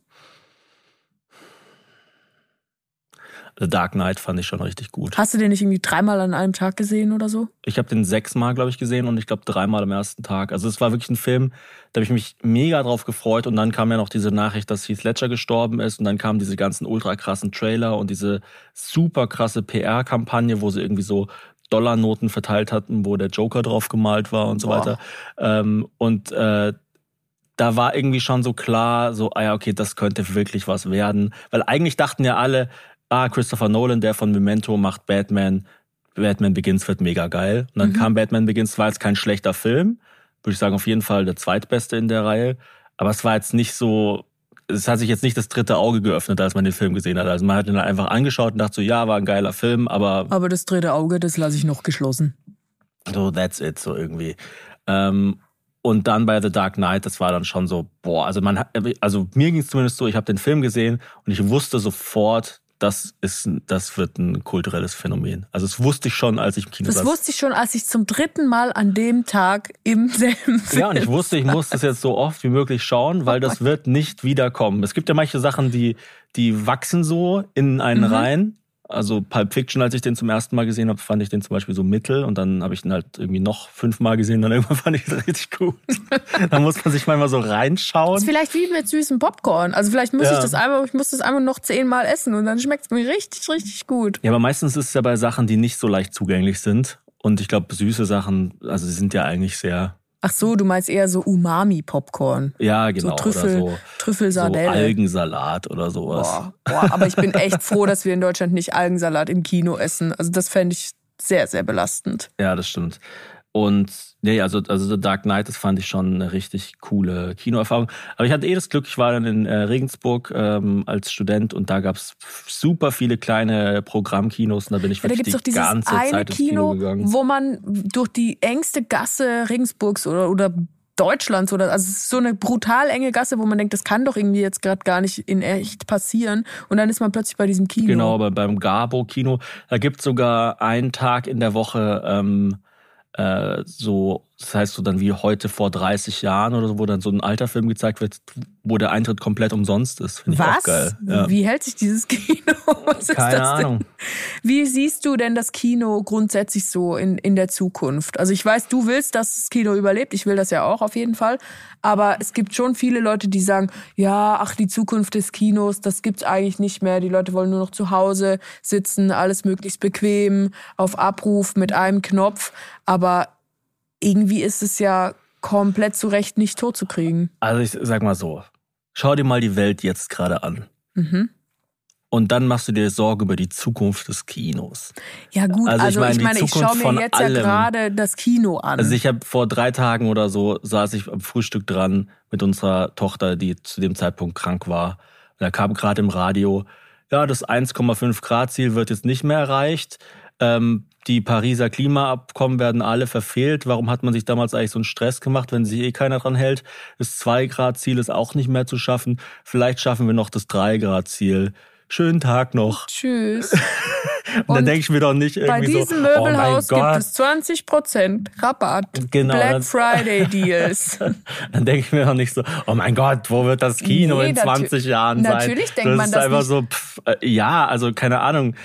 The Dark Knight fand ich schon richtig gut. Hast du den nicht irgendwie dreimal an einem Tag gesehen oder so? Ich habe den sechsmal, glaube ich, gesehen und ich glaube dreimal am ersten Tag. Also es war wirklich ein Film, da habe ich mich mega drauf gefreut und dann kam ja noch diese Nachricht, dass Heath Ledger gestorben ist und dann kamen diese ganzen ultra krassen Trailer und diese super krasse PR-Kampagne, wo sie irgendwie so Dollarnoten verteilt hatten, wo der Joker drauf gemalt war und so Boah. weiter. Ähm, und äh, da war irgendwie schon so klar, so, ah ja, okay, das könnte wirklich was werden. Weil eigentlich dachten ja alle, ah, Christopher Nolan, der von Memento macht Batman, Batman Begins wird mega geil. Und dann kam Batman Begins, war jetzt kein schlechter Film. Würde ich sagen, auf jeden Fall der zweitbeste in der Reihe. Aber es war jetzt nicht so, es hat sich jetzt nicht das dritte Auge geöffnet, als man den Film gesehen hat. Also man hat ihn einfach angeschaut und dachte so, ja, war ein geiler Film, aber Aber das dritte Auge, das lasse ich noch geschlossen. so, that's it, so irgendwie. Ähm, und dann bei The Dark Knight, das war dann schon so, boah, also man hat, also mir ging es zumindest so, ich habe den Film gesehen und ich wusste sofort, das ist, das wird ein kulturelles Phänomen. Also das wusste ich schon, als ich im Kino Das saß. wusste ich schon, als ich zum dritten Mal an dem Tag im selben Film Ja, und ich wusste, ich muss das jetzt so oft wie möglich schauen, weil das wird nicht wiederkommen. Es gibt ja manche Sachen, die, die wachsen so in einen rein. Also Pulp Fiction, als ich den zum ersten Mal gesehen habe, fand ich den zum Beispiel so mittel und dann habe ich ihn halt irgendwie noch fünfmal gesehen, dann irgendwann fand ich ihn richtig gut. da muss man sich manchmal so reinschauen. ist vielleicht wie mit süßem Popcorn. Also vielleicht muss Ja. ich das einmal, ich muss das einmal noch zehnmal essen und dann schmeckt es mir richtig, richtig gut. Ja, aber meistens ist es ja bei Sachen, die nicht so leicht zugänglich sind. Und ich glaube, süße Sachen, also sie sind ja eigentlich sehr, Ach so, du meinst eher so Umami-Popcorn. ja genau, so Trüffel, oder so, so Trüffelsardelle. Algensalat oder sowas. boah, boah, aber ich bin echt froh, dass wir in Deutschland nicht Algensalat im Kino essen. Also das fände ich sehr, sehr belastend. Ja, das stimmt. Und nee, also, also The Dark Knight, das fand ich schon eine richtig coole Kinoerfahrung. Aber ich hatte eh das Glück, ich war dann in äh, Regensburg ähm, als Student und da gab's super viele kleine Programmkinos und da bin ich Ja, da wirklich gibt's doch die dieses ganze eine Zeit ins Kino Kino, gegangen. wo man durch die engste Gasse Regensburgs oder, oder Deutschlands oder also es ist so eine brutal enge Gasse, wo man denkt, das kann doch irgendwie jetzt gerade gar nicht in echt passieren. Und dann ist man plötzlich bei diesem Kino. Genau, aber beim Gabo-Kino, da gibt's sogar einen Tag in der Woche ähm, äh, so, das heißt so dann wie heute vor 30 Jahren oder so, wo dann so ein alter Film gezeigt wird, wo der Eintritt komplett umsonst ist. Finde ich Was? auch geil. Ja. Wie hält sich dieses Kino? Was ist Keine das denn? Ahnung. Wie siehst du denn das Kino grundsätzlich so in, in der Zukunft? Also ich weiß, du willst, dass das Kino überlebt. Ich will das ja auch auf jeden Fall. Aber es gibt schon viele Leute, die sagen, ja, ach, die Zukunft des Kinos, das gibt's eigentlich nicht mehr. Die Leute wollen nur noch zu Hause sitzen, alles möglichst bequem, auf Abruf mit einem Knopf. Aber irgendwie ist es ja komplett zu Recht nicht tot zu kriegen. Also ich sag mal so, schau dir mal die Welt jetzt gerade an. Mhm. Und dann machst du dir Sorge über die Zukunft des Kinos. Ja gut, Also also, ich meine, ich meine, ich schaue mir jetzt ja allem. gerade das Kino an. Also ich habe vor drei Tagen oder so saß ich am Frühstück dran mit unserer Tochter, die zu dem Zeitpunkt krank war. Und da kam gerade im Radio, ja, das 1,5 Grad Ziel wird jetzt nicht mehr erreicht. Ähm, die Pariser Klimaabkommen werden alle verfehlt. Warum hat man sich damals eigentlich so einen Stress gemacht, wenn sich eh keiner dran hält? Das 2 Grad Ziel ist auch nicht mehr zu schaffen. Vielleicht schaffen wir noch das 3 Grad Ziel. Schönen Tag noch. Tschüss. Und, dann denke ich mir doch nicht Bei irgendwie diesem so, oh Möbelhaus Gott. gibt es 20% Rabatt. Genau, Black Friday Deals. Dann denke ich mir noch nicht so, oh mein Gott, wo wird das Kino Nee, in natü- 20 Jahren sein? natürlich denkt das man ist das einfach nicht. so, pff, äh, ja, also keine Ahnung.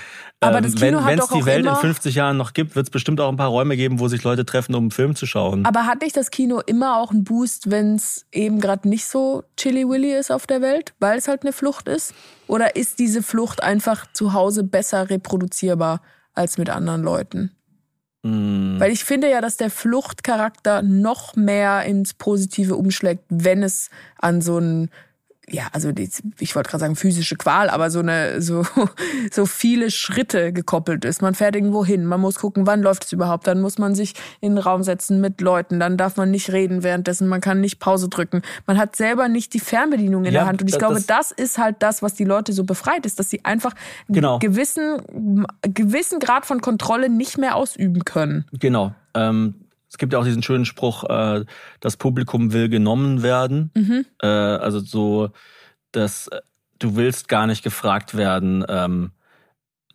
Aber Ähm, das Kino wenn hat es die Welt in immer- 50 Jahren noch gibt, wird es bestimmt auch ein paar Räume geben, wo sich Leute treffen, um einen Film zu schauen. Aber hat nicht das Kino immer auch einen Boost, wenn es eben gerade nicht so chilly-willy ist auf der Welt, weil es halt eine Flucht ist? Oder ist diese Flucht einfach zu Hause besser reproduzierbar als mit anderen Leuten? Hm, Weil ich finde ja, dass der Fluchtcharakter noch mehr ins Positive umschlägt, wenn es an so ein ja, also die, ich wollte gerade sagen physische Qual, aber so eine so so viele Schritte gekoppelt ist. Man fährt irgendwo hin, man muss gucken, wann läuft es überhaupt, dann muss man sich in den Raum setzen mit Leuten, dann darf man nicht reden währenddessen, man kann nicht Pause drücken. Man hat selber nicht die Fernbedienung in Ja, der Hand und ich das- glaube, das- ist halt das, was die Leute so befreit ist, dass sie einfach Genau. einen gewissen gewissen Grad von Kontrolle nicht mehr ausüben können. Genau. Ähm, es gibt ja auch diesen schönen Spruch, äh, das Publikum will genommen werden. Mhm. Äh, also so, dass äh, du willst gar nicht gefragt werden, ähm,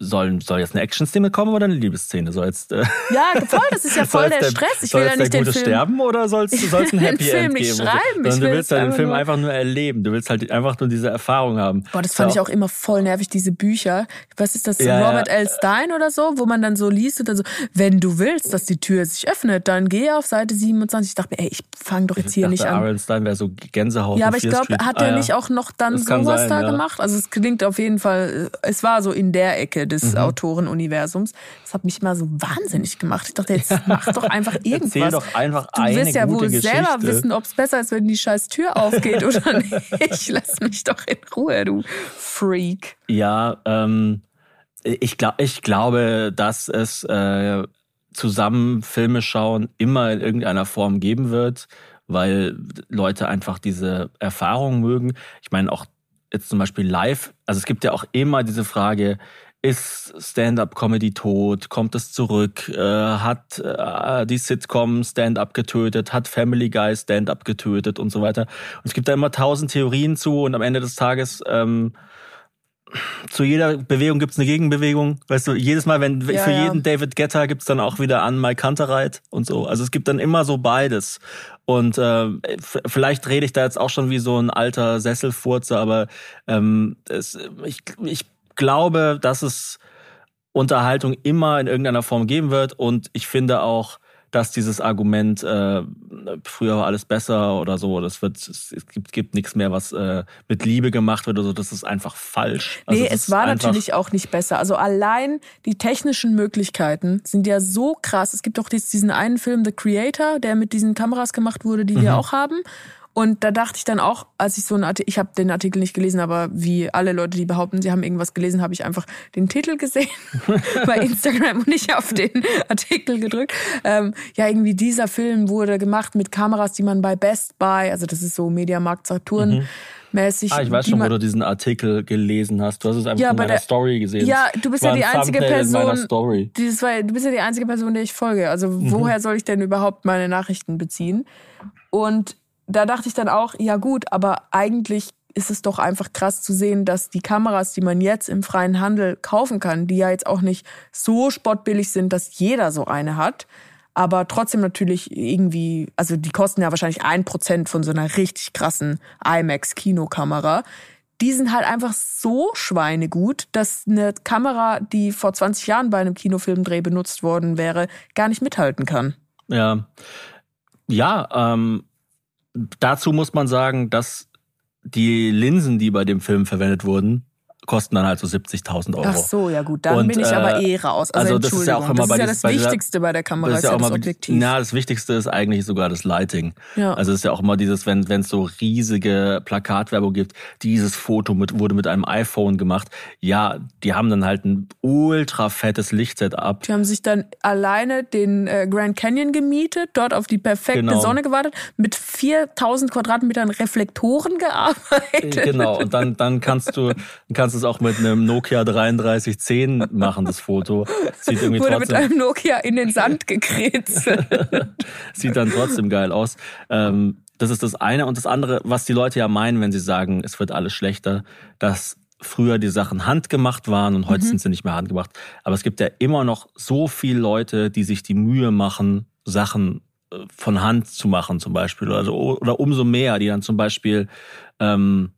soll, soll jetzt eine Action-Szene kommen oder eine Liebesszene? Soll jetzt, äh, Ja, voll, das ist ja voll der jetzt Stress. Ich will ja nicht der den Gute Film. sterben oder soll es ein Happy Film End nicht geben? schreiben, Sondern du will willst es halt den Film nur- einfach nur erleben. Du willst halt einfach nur diese Erfahrung haben. Boah, das fand ich auch immer voll nervig, diese Bücher. Was ist das? Ja, Robert ja. L. Stein oder so, wo man dann so liest und dann so, wenn du willst, dass die Tür sich öffnet, dann geh auf Seite 27. Ich dachte mir, ey, ich fange doch jetzt Ich hier dachte, nicht an. Aaron Stein wäre so Gänsehaut. Ja, aber ich glaube, hat Ah, er ja. nicht auch noch dann sowas sein, da ja. gemacht? Also es klingt auf jeden Fall, es war so in der Ecke des Mhm. Autorenuniversums. Das hat mich immer so wahnsinnig gemacht. Ich dachte, jetzt mach doch einfach irgendwas. Erzähl doch einfach Du eine wirst ja wohl Geschichte. selber wissen, ob es besser ist, wenn die scheiß Tür aufgeht oder nicht. Lass mich doch in Ruhe, du Freak. Ja, ähm, ich, glaub, ich glaube, dass es äh, zusammen Filme schauen immer in irgendeiner Form geben wird, weil Leute einfach diese Erfahrung mögen. Ich meine auch jetzt zum Beispiel live, also es gibt ja auch immer diese Frage, ist Stand-up-Comedy tot? Kommt es zurück? Äh, hat äh, die Sitcom Stand-up getötet? Hat Family Guy Stand-up getötet und so weiter? Und es gibt da immer tausend Theorien zu und am Ende des Tages ähm, zu jeder Bewegung gibt's eine Gegenbewegung. Weißt du, jedes Mal, wenn Ja, für ja. jeden David Getter gibt's dann auch wieder an Mike Kantereit und so. Also es gibt dann immer so beides. Und äh, vielleicht rede ich da jetzt auch schon wie so ein alter Sesselfurzer, aber ähm, es, ich, ich glaube, dass es Unterhaltung immer in irgendeiner Form geben wird. Und ich finde auch, dass dieses Argument, äh, früher war alles besser oder so, das wird, es gibt, gibt nichts mehr, was äh, mit Liebe gemacht wird oder so, das ist einfach falsch. Also Nee, es war natürlich auch nicht besser. Also allein die technischen Möglichkeiten sind ja so krass. Es gibt doch diesen einen Film, The Creator, der mit diesen Kameras gemacht wurde, die Mhm. wir auch haben. Und da dachte ich dann auch, als ich so einen Artikel, ich habe den Artikel nicht gelesen, aber wie alle Leute, die behaupten, sie haben irgendwas gelesen, habe ich einfach den Titel gesehen bei Instagram und nicht auf den Artikel gedrückt. Ähm, ja, irgendwie dieser Film wurde gemacht mit Kameras, die man bei Best Buy, also das ist so Mediamarkt Saturn mäßig. Ah, ich weiß schon, wo du diesen Artikel gelesen hast. Du hast es einfach Ja, in bei meiner der- Story gesehen. Ja, du bist ja die ein einzige Thumbnail Person. Dieses war, du bist ja die einzige Person, der ich folge. Also Mhm. woher soll ich denn überhaupt meine Nachrichten beziehen? Und da dachte ich dann auch, ja gut, aber eigentlich ist es doch einfach krass zu sehen, dass die Kameras, die man jetzt im freien Handel kaufen kann, die ja jetzt auch nicht so spottbillig sind, dass jeder so eine hat, aber trotzdem natürlich irgendwie, also die kosten ja wahrscheinlich ein Prozent von so einer richtig krassen IMAX-Kinokamera. Die sind halt einfach so schweinegut, dass eine Kamera, die vor 20 Jahren bei einem Kinofilmdreh benutzt worden wäre, gar nicht mithalten kann. Ja, ja ähm, dazu muss man sagen, dass die Linsen, die bei dem Film verwendet wurden, kosten dann halt so 70.000 Euro. Ach so, ja gut, dann Und, bin ich aber äh, eh raus. also Also, das ist ja auch immer das bei ist ja das Wichtigste bei der Kamera, Das ist ja, das mal- Objektiv. Na, das Wichtigste ist eigentlich sogar das Lighting. Ja. Also es ist ja auch immer dieses, wenn es so riesige Plakatwerbung gibt, dieses Foto mit, wurde mit einem iPhone gemacht. Ja, die haben dann halt ein ultra fettes Lichtsetup. Die haben sich dann alleine den äh, Grand Canyon gemietet, dort auf die perfekte Genau. Sonne gewartet, mit 4000 Quadratmetern Reflektoren gearbeitet. Genau, und dann, dann kannst du dann kannst du es auch mit einem Nokia 3310 machen, das Foto. Sieht irgendwie Wurde mit trotzdem, einem Nokia in den Sand gekritzelt. sieht dann trotzdem geil aus. Ähm, das ist das eine. Und das andere, was die Leute ja meinen, wenn sie sagen, es wird alles schlechter, dass früher die Sachen handgemacht waren und heute sind sie nicht mehr handgemacht. Aber es gibt ja immer noch so viele Leute, die sich die Mühe machen, Sachen äh, von Hand zu machen zum Beispiel. Oder, so, oder umso mehr, die dann zum Beispiel ähm,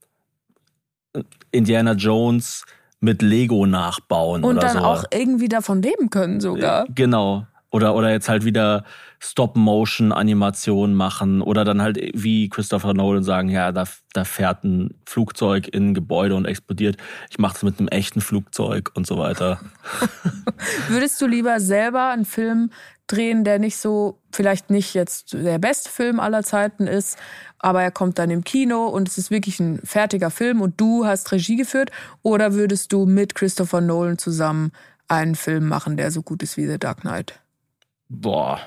Indiana Jones mit Lego nachbauen Und oder dann so. auch irgendwie davon leben können sogar. Genau. Oder, oder jetzt halt wieder Stop-Motion-Animationen machen oder dann halt wie Christopher Nolan sagen, ja, da, da fährt ein Flugzeug in ein Gebäude und explodiert. Ich mache es mit einem echten Flugzeug und so weiter. Würdest du lieber selber einen Film drehen, der nicht so, vielleicht nicht jetzt der beste Film aller Zeiten ist, aber er kommt dann im Kino und es ist wirklich ein fertiger Film und du hast Regie geführt? Oder würdest du mit Christopher Nolan zusammen einen Film machen, der so gut ist wie The Dark Knight? Boah.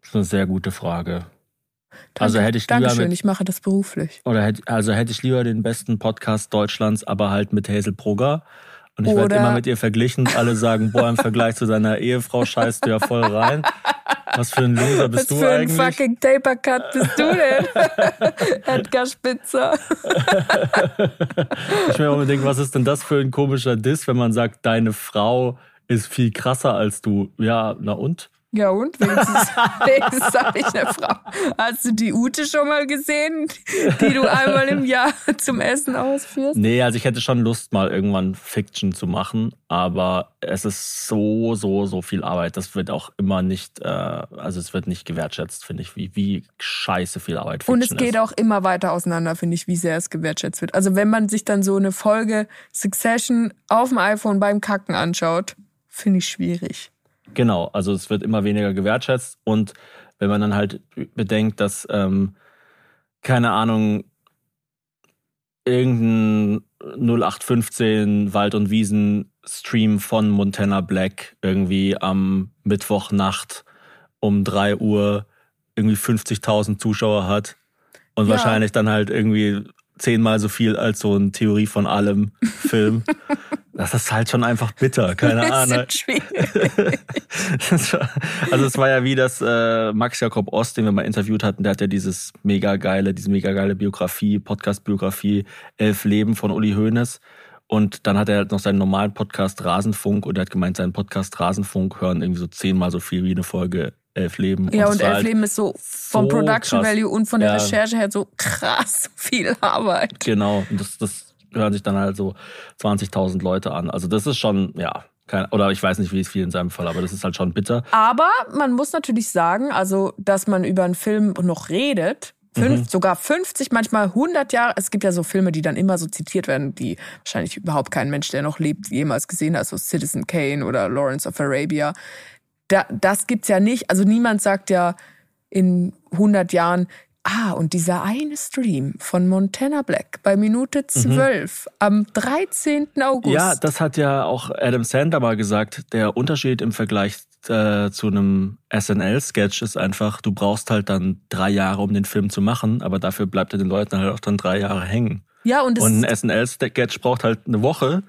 Das ist eine sehr gute Frage. Also hätte ich lieber Dankeschön, mit, ich mache das beruflich. oder hätte, also hätte ich lieber den besten Podcast Deutschlands, aber halt mit Hazel Brugger. Und ich werde immer mit ihr verglichen. Alle sagen, boah, im Vergleich zu deiner Ehefrau scheißt du ja voll rein. Was für ein Loser bist Was du für ein eigentlich? fucking Taper-Cut bist du denn? Edgar Spitzer. Ich mir unbedingt, was ist denn das für ein komischer Diss, wenn man sagt, deine Frau ist viel krasser als du? Ja, na und? Ja und? Wenigstens, wenigstens habe ich eine Frau. Hast du die Ute schon mal gesehen, die du einmal im Jahr zum Essen ausführst? Nee, also ich hätte schon Lust, mal irgendwann Fiction zu machen, aber es ist so, so, so viel Arbeit. Das wird auch immer nicht, äh, also es wird nicht gewertschätzt, finde ich, wie, wie scheiße viel Arbeit Fiction Und es geht ist. auch immer weiter auseinander, finde ich, wie sehr es gewertschätzt wird. Also wenn man sich dann so eine Folge Succession auf dem iPhone beim Kacken anschaut, finde ich schwierig. Genau, also es wird immer weniger gewertschätzt und wenn man dann halt bedenkt, dass, ähm, keine Ahnung, irgendein 0815 Wald- und Wiesen-Stream von Montana Black irgendwie am Mittwochnacht um 3 Uhr irgendwie 50.000 Zuschauer hat und Ja. wahrscheinlich dann halt irgendwie zehnmal so viel als so ein Theorie von allem Film. das ist halt schon einfach bitter, keine Ahnung. Also es war ja wie das äh, Max Jakob Ost, den wir mal interviewt hatten, der hat ja dieses mega geile, diese mega geile Biografie, Podcast-Biografie Elf Leben von Uli Hoeneß. Und dann hat er halt noch seinen normalen Podcast Rasenfunk und er hat gemeint, seinen Podcast Rasenfunk hören irgendwie so zehnmal so viel wie eine Folge Elf Leben. Ja, und war Elf halt Leben ist so vom so Production krass. Value und von der Ja. Recherche her so krass viel Arbeit. Genau, und das, das hören sich dann halt so 20.000 Leute an. Also das ist schon, ja, kein, oder ich weiß nicht, wie es viel in seinem Fall, aber das ist halt schon bitter. Aber man muss natürlich sagen, also, dass man über einen Film noch redet, fünf, Mhm. sogar 50, manchmal 100 Jahre. Es gibt ja so Filme, die dann immer so zitiert werden, die wahrscheinlich überhaupt kein Mensch, der noch lebt, jemals gesehen hat, so Citizen Kane oder Lawrence of Arabia. Da, das gibt's ja nicht. Also niemand sagt ja in 100 Jahren, ah, und dieser eine Stream von Montana Black bei Minute 12 am 13. August. Mhm. Ja, das hat ja auch Adam Sandler mal gesagt. Der Unterschied im Vergleich äh, zu einem SNL-Sketch ist einfach, du brauchst halt dann drei Jahre, um den Film zu machen, aber dafür bleibt er den Leuten halt auch dann drei Jahre hängen. ja und Und ein SNL-Sketch braucht halt eine Woche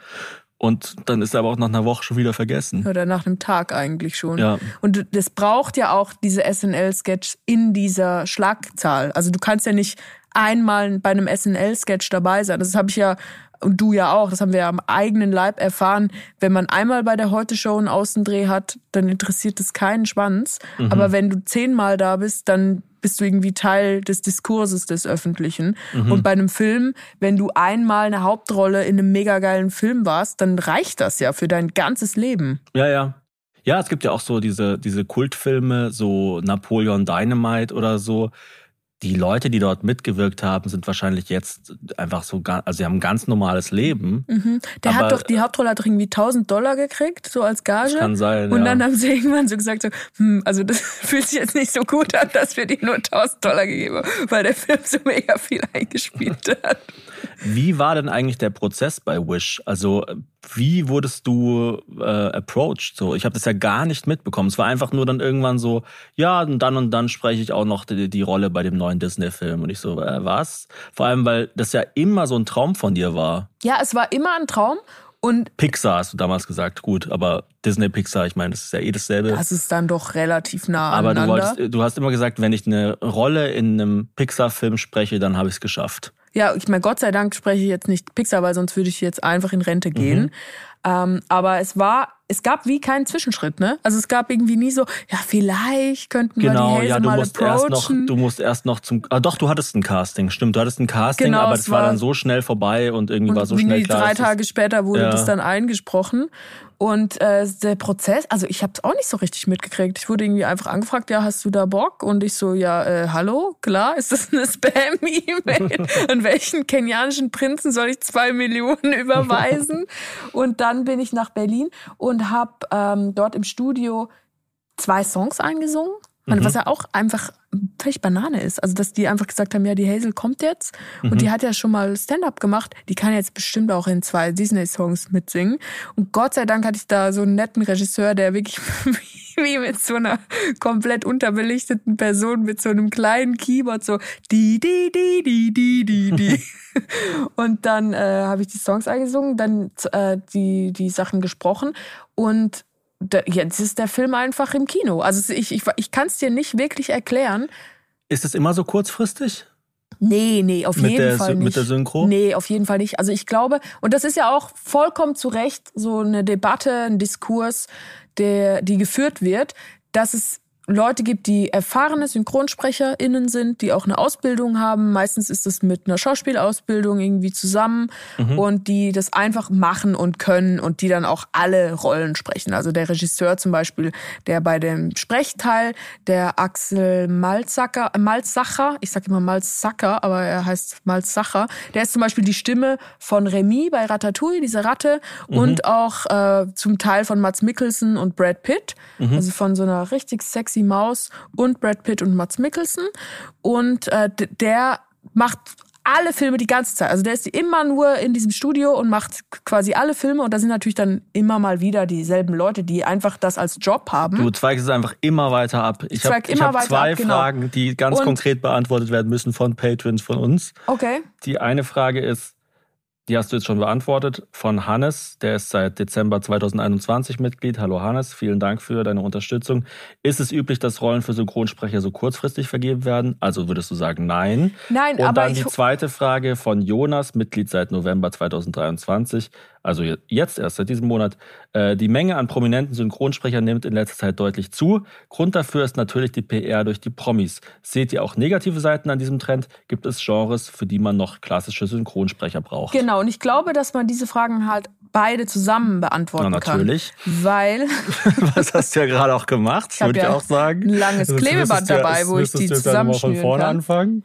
Und dann ist er aber auch nach einer Woche schon wieder vergessen. Oder nach einem Tag eigentlich schon. Ja. Und das braucht ja auch diese SNL-Sketch in dieser Schlagzahl. Also du kannst ja nicht einmal bei einem SNL-Sketch dabei sein. Das habe ich ja und du ja auch, das haben wir ja am eigenen Leib erfahren. Wenn man einmal bei der Heute-Show einen Außendreh hat, dann interessiert es keinen Schwanz. Aber wenn du zehnmal da bist, dann bist du irgendwie Teil des Diskurses des Öffentlichen. Und bei einem Film, wenn du einmal eine Hauptrolle in einem mega geilen Film warst, dann reicht das ja für dein ganzes Leben. Ja, ja. Ja, es gibt ja auch so diese, diese Kultfilme, so Napoleon Dynamite oder so. Die Leute, die dort mitgewirkt haben, sind wahrscheinlich jetzt einfach so, also sie haben ein ganz normales Leben. Der Aber- hat doch, die Hauptrolle hat doch irgendwie 1000 Dollar gekriegt, so als Gage. Das kann sein, Und ja. dann haben sie irgendwann so gesagt, so, hm, also das fühlt sich jetzt nicht so gut an, dass wir dir nur 1000 Dollar gegeben haben, weil der Film so mega viel eingespielt hat. Wie war denn eigentlich der Prozess bei Wish? Also wie wurdest du äh, approached? So, ich habe das ja gar nicht mitbekommen. Es war einfach nur dann irgendwann so, ja, und dann und dann spreche ich auch noch die, die Rolle bei dem neuen Disney-Film. Und ich so, äh, was? Vor allem, weil das ja immer so ein Traum von dir war. Ja, es war immer ein Traum und Pixar hast du damals gesagt, gut, aber Disney Pixar, ich meine, das ist ja eh dasselbe. das ist dann doch relativ nah aber du, wolltest, du hast immer gesagt, wenn ich eine Rolle in einem Pixar-Film spreche, dann habe ich es geschafft. Ja, ich meine, Gott sei Dank spreche ich jetzt nicht Pixar, weil sonst würde ich jetzt einfach in Rente gehen. Mhm. Ähm, aber es war, es gab wie keinen Zwischenschritt, ne? Also es gab irgendwie nie so, ja, vielleicht könnten wir Genau, die Hazel ja, du mal musst erst noch, approachen. du musst erst noch zum, ah, doch, du hattest ein Casting, stimmt, du hattest ein Casting, Genau, aber es das war war- dann so schnell vorbei und irgendwie war so und schnell klar. drei Tage später wurde Ja. das dann eingesprochen. Und äh, der Prozess, also ich habe es auch nicht so richtig mitgekriegt. Ich wurde irgendwie einfach angefragt, ja, hast du da Bock? Und ich so, ja, äh, hallo, klar, ist das eine Spam-E-Mail? An welchen kenianischen Prinzen soll ich zwei Millionen überweisen? und dann bin ich nach Berlin und habe ähm, dort im Studio zwei Songs eingesungen. Mhm. Was ja auch einfach völlig Banane ist. Also, dass die einfach gesagt haben, ja, die Hazel kommt jetzt. Mhm. Und die hat ja schon mal Stand-up gemacht. Die kann jetzt bestimmt auch in zwei Disney-Songs mitsingen. Und Gott sei Dank hatte ich da so einen netten Regisseur, der wirklich wie mit so einer komplett unterbelichteten Person mit so einem kleinen Keyboard so die, die, die, die, die, die, die. Und dann äh, habe ich die Songs eingesungen, dann äh, die, die Sachen gesprochen und da, jetzt ist der Film einfach im Kino. Also ich, ich, ich kann es dir nicht wirklich erklären. Ist es immer so kurzfristig? Nee, nee, auf Mit jeden der Fall nicht. mit der Synchro? Nee, auf jeden Fall nicht. Also ich glaube, und das ist ja auch vollkommen zu Recht so eine Debatte, ein Diskurs, der, die geführt wird, dass es Leute gibt, die erfahrene SynchronsprecherInnen sind, die auch eine Ausbildung haben. Meistens ist das mit einer Schauspielausbildung irgendwie zusammen Mhm. und die das einfach machen und können und die dann auch alle Rollen sprechen. Also der Regisseur zum Beispiel, der bei dem Sprechteil, der Axel Malzacker, Malzacher, ich sag immer Malzacker, aber er heißt Malzacher, der ist zum Beispiel die Stimme von Remy bei Ratatouille, diese Ratte, und auch äh, zum Teil von Mats Mikkelsen und Brad Pitt, also von so einer richtig sexy Maus und Brad Pitt und Mats Mikkelsen. Und äh, der macht alle Filme die ganze Zeit. Also der ist immer nur in diesem Studio und macht quasi alle Filme. Und da sind natürlich dann immer mal wieder dieselben Leute, die einfach das als Job haben. Du zweigst es einfach immer weiter ab. Ich habe zweig immer hab weiter zwei ab, genau. Fragen, die ganz Und- konkret beantwortet werden müssen von Patrons von uns. Okay. Die eine Frage ist, die hast du jetzt schon beantwortet, von Hannes, der ist seit Dezember 2021 Mitglied. Hallo Hannes, vielen Dank für deine Unterstützung. Ist es üblich, dass Rollen für Synchronsprecher so kurzfristig vergeben werden? Also würdest du sagen, nein. Nein, Und aber dann die zweite Frage von Jonas, Mitglied seit November 2023, also jetzt erst seit diesem Monat. Äh, Die Menge an prominenten Synchronsprechern nimmt in letzter Zeit deutlich zu. Grund dafür ist natürlich die PR durch die Promis. Seht ihr auch negative Seiten an diesem Trend? Gibt es Genres, für die man noch klassische Synchronsprecher braucht? genau. Und ich glaube, dass man diese Fragen halt beide zusammen beantworten Na, natürlich. kann. Weil Was hast du ja gerade auch gemacht, Ich würde ich ja auch sagen. ein langes Das Klebeband dabei, wo ich die einfach mal von zusammenschnüren vorne kann. anfangen.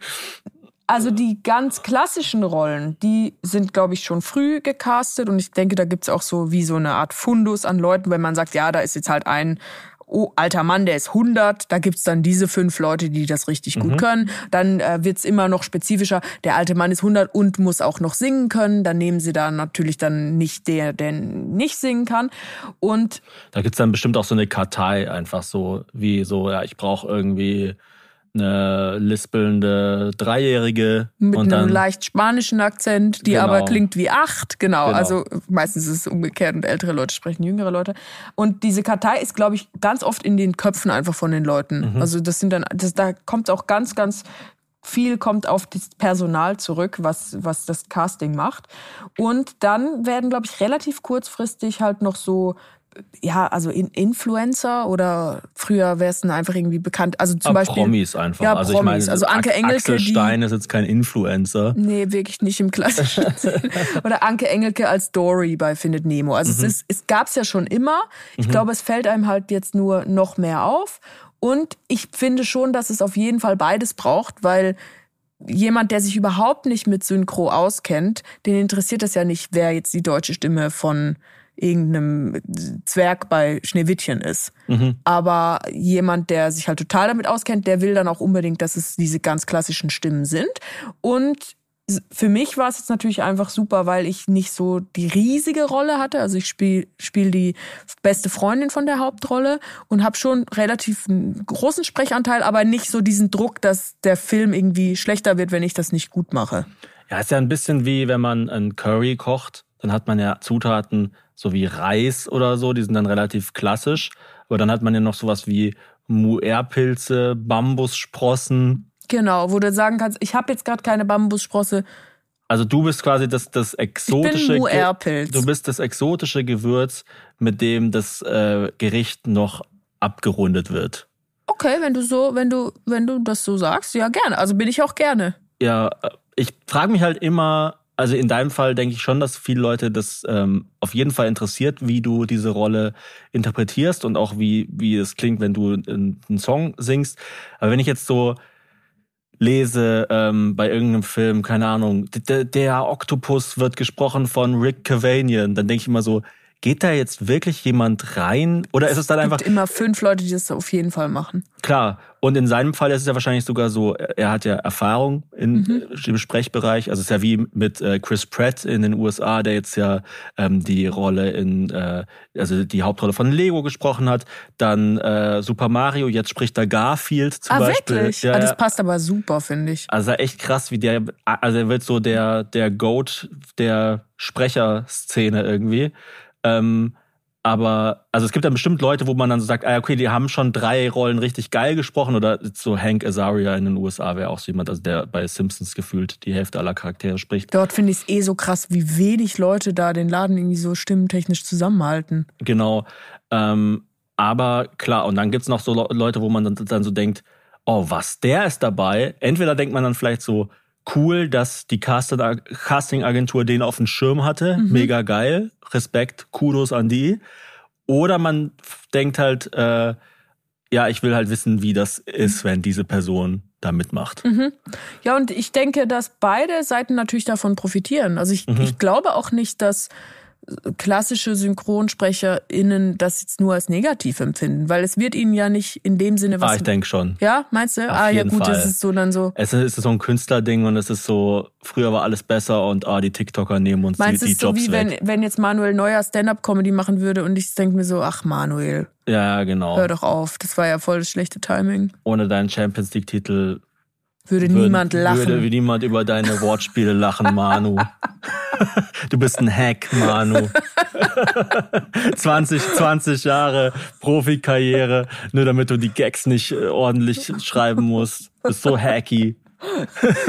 Also die ganz klassischen Rollen, die sind, glaube ich, schon früh gecastet und ich denke, da gibt's auch so wie so eine Art Fundus an Leuten, wenn man sagt, ja, da ist jetzt halt ein oh, alter Mann, der ist 100, da gibt's dann diese fünf Leute, die das richtig gut können. Dann äh, wird's immer noch spezifischer, der alte Mann ist 100 und muss auch noch singen können. Dann nehmen sie da natürlich dann nicht der, der nicht singen kann. Und Da gibt's dann bestimmt auch so eine Kartei, einfach so, wie so, ja, ich brauche irgendwie eine lispelnde Dreijährige Mit und einem dann leicht spanischen Akzent, die Genau. aber klingt wie acht. Genau. Genau. Also meistens ist es umgekehrt und ältere Leute sprechen jüngere Leute. Und diese Kartei ist, glaube ich, ganz oft in den Köpfen einfach von den Leuten. Mhm. Also das sind dann, das, da kommt auch ganz, ganz viel kommt auf das Personal zurück, was, was das Casting macht. Und dann werden, glaube ich, relativ kurzfristig halt noch so, ja, also in Influencer oder früher wäre es dann einfach irgendwie bekannt. Also zum Ah, Beispiel. Promis einfach. Ja, also Promis. ich meine, Also Anke Engelke, Axel Stein ist jetzt kein Influencer. Nee, wirklich nicht im klassischen Sinn. Oder Anke Engelke als Dory bei Findet Nemo. Also es, ist, es gab's ja schon immer. Ich glaube, es fällt einem halt jetzt nur noch mehr auf. Und ich finde schon, dass es auf jeden Fall beides braucht, weil jemand, der sich überhaupt nicht mit Synchro auskennt, den interessiert es ja nicht, wer jetzt die deutsche Stimme von irgendeinem Zwerg bei Schneewittchen ist. Aber jemand, der sich halt total damit auskennt, der will dann auch unbedingt, dass es diese ganz klassischen Stimmen sind. Und für mich war es jetzt natürlich einfach super, weil ich nicht so die riesige Rolle hatte. Also ich spiele spiel die beste Freundin von der Hauptrolle und habe schon relativ einen großen Sprechanteil, aber nicht so diesen Druck, dass der Film irgendwie schlechter wird, wenn ich das nicht gut mache. Ja, ist ja ein bisschen wie wenn man ein Curry kocht, dann hat man ja Zutaten so wie Reis oder so, die sind dann relativ klassisch. Aber dann hat man ja noch sowas wie Muerpilze, Bambussprossen. Genau, wo du sagen kannst, ich habe jetzt gerade keine Bambussprosse. Also du bist quasi das, das exotische. Du bist das exotische Gewürz, mit dem das äh, Gericht noch abgerundet wird. Okay, wenn du so, wenn du, wenn du das so sagst, ja gerne. Also bin ich auch gerne. Ja, äh, ich frage mich halt immer, also in deinem Fall denke ich schon, dass viele Leute das ähm, auf jeden Fall interessiert, wie du diese Rolle interpretierst und auch wie, wie es klingt, wenn du einen, Song singst. Aber wenn ich jetzt so lese ähm, bei irgendeinem Film, keine Ahnung, der, der Oktopus wird gesprochen von Rick Cavanian, dann denke ich immer so, geht da jetzt wirklich jemand rein? Oder ist es dann Es einfach gibt immer fünf Leute, die das auf jeden Fall machen. Klar, und in seinem Fall ist es ja wahrscheinlich sogar so, er hat ja Erfahrung in, Mhm. äh, im Sprechbereich. Also es ist ja wie mit äh, Chris Pratt in den USA, der jetzt ja ähm, die Rolle in, äh, also die Hauptrolle von Lego gesprochen hat. Dann äh, Super Mario, jetzt spricht da Garfield zum ah, Beispiel. wirklich? Ja, ah, das passt aber super, finde ich. Also echt krass, wie der, also er wird so der, der Goat der Sprecherszene irgendwie. Ähm, aber, also es gibt dann bestimmt Leute, wo man dann so sagt, ah, okay, die haben schon drei Rollen richtig geil gesprochen oder so Hank Azaria in den USA wäre auch so jemand, also der bei Simpsons gefühlt die Hälfte aller Charaktere spricht. Dort finde ich es eh so krass, wie wenig Leute da den Laden irgendwie so stimmentechnisch zusammenhalten. Genau. Ähm, aber klar, und dann gibt's noch so Le- Leute, wo man dann, dann so denkt, oh, was, der ist dabei. Entweder denkt man dann vielleicht so, cool, dass die Casting- Casting-Agentur den auf dem Schirm hatte. Mega geil. Respekt, Kudos an die. Oder man denkt halt, äh, ja, ich will halt wissen, wie das ist, wenn diese Person da mitmacht. Ja, und ich denke, dass beide Seiten natürlich davon profitieren. Also ich, ich glaube auch nicht, dass klassische SynchronsprecherInnen das jetzt nur als negativ empfinden, weil es wird ihnen ja nicht in dem Sinne was. Ah, ich denke schon. ja, meinst du? ah, ja, gut, Fall. das ist so dann so. Es ist so ein Künstlerding und es ist so, früher war alles besser und ah, die TikToker nehmen uns die, Meinst du, die es ist so Jobs wie weg. wenn, wenn jetzt Manuel Neuer Stand-up-Comedy machen würde und ich denke mir so, ach Manuel, ja, genau. hör doch auf, das war ja voll das schlechte Timing. Ohne deinen Champions League-Titel Würde würden- niemand lachen. Würde niemand über deine Wortspiele lachen, Manu. du bist ein Hack, Manu. 20, 20 Jahre Profikarriere, nur damit du die Gags nicht äh, ordentlich schreiben musst. Bist so hacky.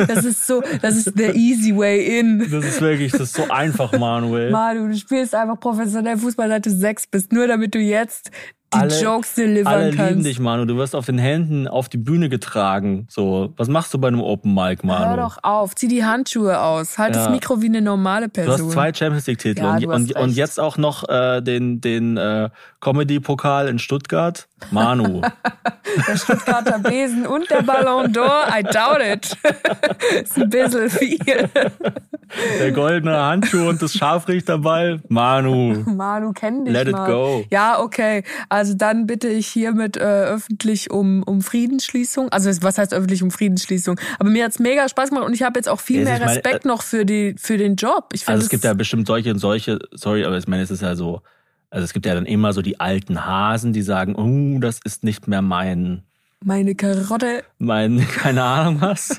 Das ist so, das ist the easy way in. Das ist wirklich, das ist so einfach, Manuel. Manu, du spielst einfach professionell Fußball, seit du sechs bist, nur damit du jetzt die Alle- Jokes delivern Alle lieben kannst. dich, Manu. Du wirst auf den Händen auf die Bühne getragen. So, was machst du bei einem Open Mic, Manu? Hör doch auf, zieh die Handschuhe aus, halt das Ja. Mikro wie eine normale Du Person. hast zwei Champions League Titel Ja, und, du und, und jetzt auch noch äh, den den äh, Comedy Pokal in Stuttgart. Manu, Der Stuttgarter Besen und der Ballon d'Or, I doubt it. ist ein bisschen viel. der goldene Handschuh und das Scharfrichterball. Manu, Manu, kenn dich Let it mal. go. Ja, okay. Also dann bitte ich hiermit äh, öffentlich um, um Friedensschließung. Also es- was heißt öffentlich um Friedensschließung? Aber mir hat's mega Spaß gemacht und ich habe jetzt auch viel Ja, mehr ich meine, Respekt äh, noch für die für den Job. Ich also es gibt ja bestimmt solche und solche. Sorry, aber ich meine, es ist ja so. Also es gibt ja dann immer so die alten Hasen, die sagen, oh, das ist nicht mehr mein Meine Karotte. mein, keine Ahnung was.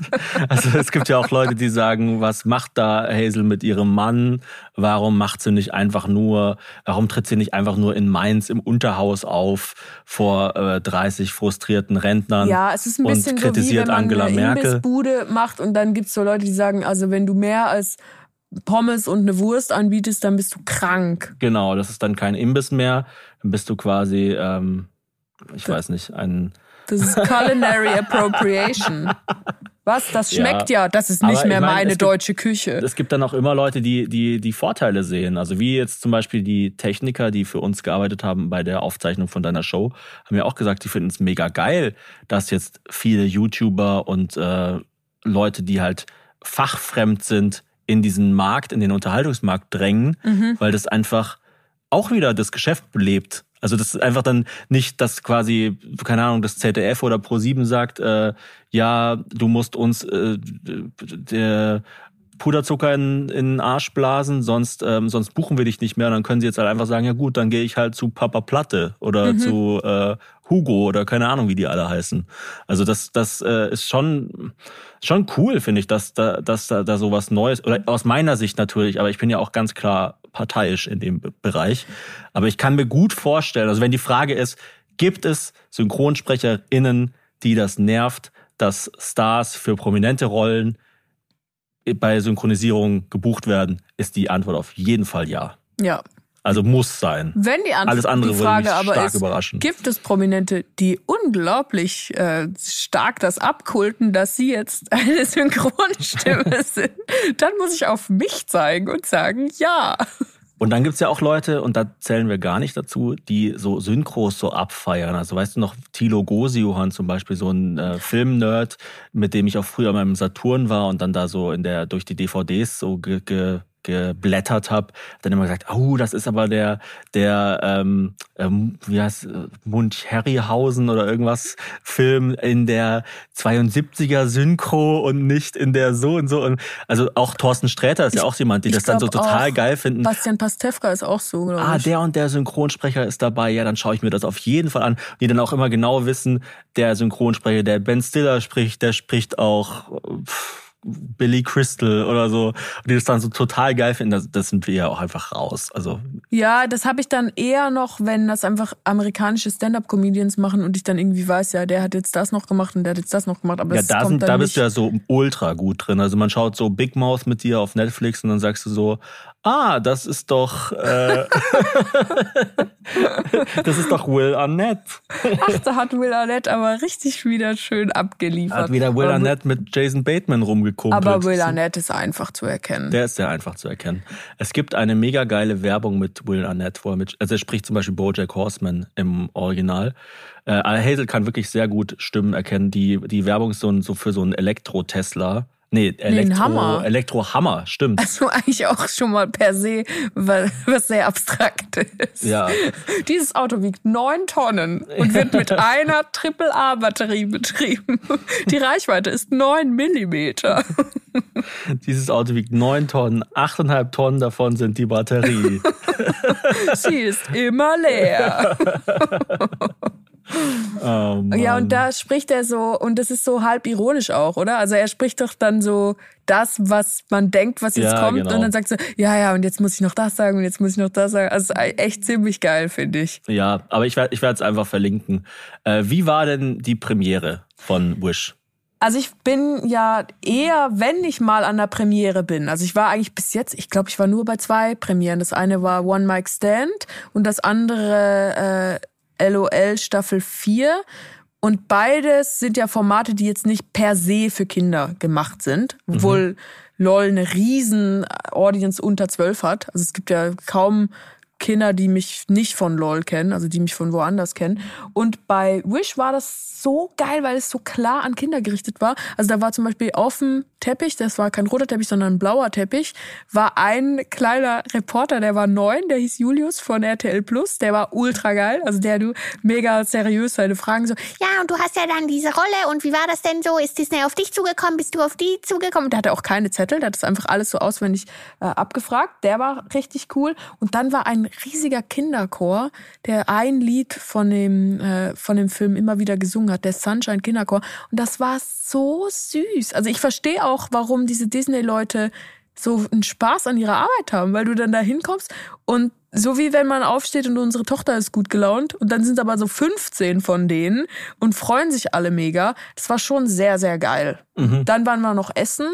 Also es gibt ja auch Leute, die sagen, was macht da Hazel mit ihrem Mann? Warum macht sie nicht einfach nur, warum tritt sie nicht einfach nur in Mainz im Unterhaus auf vor äh, 30 frustrierten Rentnern Ja, es ist ein und bisschen so wie kritisiert wenn man Angela eine Merkel? Imbissbude macht und dann gibt's so Leute, die sagen, also wenn du mehr als Pommes und eine Wurst anbietest, dann bist du krank. Genau, das ist dann kein Imbiss mehr. Dann bist du quasi, ähm, ich weiß nicht, ein Das ist Culinary Appropriation. Was? Das Ja. schmeckt ja. Das ist Aber nicht mehr ich meine, meine gibt- deutsche Küche. es gibt dann auch immer Leute, die, die die Vorteile sehen. Also wie jetzt zum Beispiel die Techniker, die für uns gearbeitet haben bei der Aufzeichnung von deiner Show, haben ja auch gesagt, die finden es mega geil, dass jetzt viele YouTuber und äh, Leute, die halt fachfremd sind, in diesen Markt, in den Unterhaltungsmarkt drängen, Mhm. weil das einfach auch wieder das Geschäft belebt. Also das ist einfach dann nicht, dass quasi, keine Ahnung, das ZDF oder Pro7 sagt, äh, ja, du musst uns äh, der Puderzucker in, in den Arsch blasen, sonst, ähm, sonst buchen wir dich nicht mehr. Und dann können sie jetzt halt einfach sagen, ja gut, dann gehe ich halt zu Papa Platte oder zu äh, Hugo oder keine Ahnung, wie die alle heißen. Also das, das äh, ist schon, schon cool, finde ich, dass da, dass da, da sowas Neues, oder aus meiner Sicht natürlich, aber ich bin ja auch ganz klar parteiisch in dem Be- Bereich. Aber ich kann mir gut vorstellen, also wenn die Frage ist, gibt es SynchronsprecherInnen, die das nervt, dass Stars für prominente Rollen bei Synchronisierung gebucht werden, ist die Antwort auf jeden Fall ja. Ja. Also muss sein. Wenn die Antwort, Alles andere die würde Frage mich aber stark ist, überraschen. gibt es Prominente, die unglaublich äh, stark das abkulten, dass sie jetzt eine Synchronstimme sind, dann muss ich auf mich zeigen und sagen, ja. Und dann gibt's ja auch Leute, und da zählen wir gar nicht dazu, die so Synchros so abfeiern. Also weißt du noch, Thilo Gosiohan zum Beispiel, so ein äh, Filmnerd, mit dem ich auch früher mal im Saturn war und dann da so in der durch die DVDs so ge, ge, geblättert habe, dann immer gesagt, oh, das ist aber der, der, ähm, ähm, wie heißt, äh, Mund-Harryhausen oder irgendwas Film in der 72er Synchro und nicht in der so und so. Und also auch Thorsten Sträter ist ja auch jemand, die Ich das dann so total geil finden. Bastian Pastewka ist auch so, glaube Ah, ich. der und der Synchronsprecher ist dabei. Ja, dann schaue ich mir das auf jeden Fall an. Die dann auch immer genau wissen, der Synchronsprecher, der Ben Stiller spricht, der spricht auch äh, pff, Billy Crystal oder so. Und die das dann so total geil finden. Das, das sind wir ja auch einfach raus. Also Ja, das habe ich dann eher noch, wenn das einfach amerikanische Stand-up-Comedians machen und ich dann irgendwie weiß, ja, der hat jetzt das noch gemacht und der hat jetzt das noch gemacht. Aber ja, da, sind, da bist du ja so ultra gut drin. Also man schaut so Big Mouth mit dir auf Netflix und dann sagst du so, ah, das ist doch, äh, das ist doch Will Arnett. Ach, da hat Will Arnett aber richtig wieder schön abgeliefert. Hat wieder Will Aber- Arnett mit Jason Bateman rumgekumpelt. Aber Will Arnett ist einfach zu erkennen. Der ist sehr einfach zu erkennen. Es gibt eine mega geile Werbung mit Will Arnett, wo er mit, also er spricht zum Beispiel Bojack Horseman im Original. Äh, Hazel kann wirklich sehr gut Stimmen erkennen. Die, die Werbung ist so, ein, so für so einen Elektro-Tesla. Nee, Elektro, Hammer. Elektro-Hammer, stimmt. Also eigentlich auch schon mal per se was, was sehr abstrakt ist. Ja. Dieses Auto wiegt neun Tonnen und wird mit einer Triple-A-Batterie betrieben. Die Reichweite ist neun Millimeter. Dieses Auto wiegt neun Tonnen, achteinhalb Tonnen davon sind die Batterie. Sie ist immer leer. Oh. Ja, und da spricht er so, und das ist so halb ironisch auch, oder? Also er spricht doch dann so das, was man denkt, was jetzt Ja, kommt, genau. und dann sagt so, ja, ja, und jetzt muss ich noch das sagen und jetzt muss ich noch das sagen. Also echt ziemlich geil, finde ich. Ja, aber ich werde ich werde es einfach verlinken. Äh, wie war denn die Premiere von Wish? Also ich bin ja eher, wenn ich mal an der Premiere bin. Also ich war eigentlich bis jetzt, ich glaube, ich war nur bei zwei Premieren. Das eine war One Mic Stand und das andere äh, LOL Staffel 4. Und beides sind ja Formate, die jetzt nicht per se für Kinder gemacht sind, obwohl LOL eine riesen Audience unter 12 hat. Also es gibt ja kaum Kinder, die mich nicht von LOL kennen, also die mich von woanders kennen. Und bei Wish war das so geil, weil es so klar an Kinder gerichtet war. Also da war zum Beispiel auf dem Teppich, das war kein roter Teppich, sondern ein blauer Teppich, war ein kleiner Reporter, der war neun, der hieß Julius von RTL Plus, der war ultra geil. Also der du mega seriös seine Fragen so, Ja, und du hast ja dann diese Rolle und wie war das denn so? Ist Disney auf dich zugekommen? Bist du auf die zugekommen? und der hatte auch keine Zettel, der hat das einfach alles so auswendig äh, abgefragt. Der war richtig cool. Und dann war ein riesiger Kinderchor, der ein Lied von dem, äh, von dem Film immer wieder gesungen hat, der Sunshine Kinderchor. Und das war so süß. Also ich verstehe auch, warum diese Disney-Leute so einen Spaß an ihrer Arbeit haben, weil du dann da hinkommst und so wie wenn man aufsteht und unsere Tochter ist gut gelaunt und dann sind aber so 15 von denen und freuen sich alle mega. Das war schon sehr, sehr geil. Dann waren wir noch essen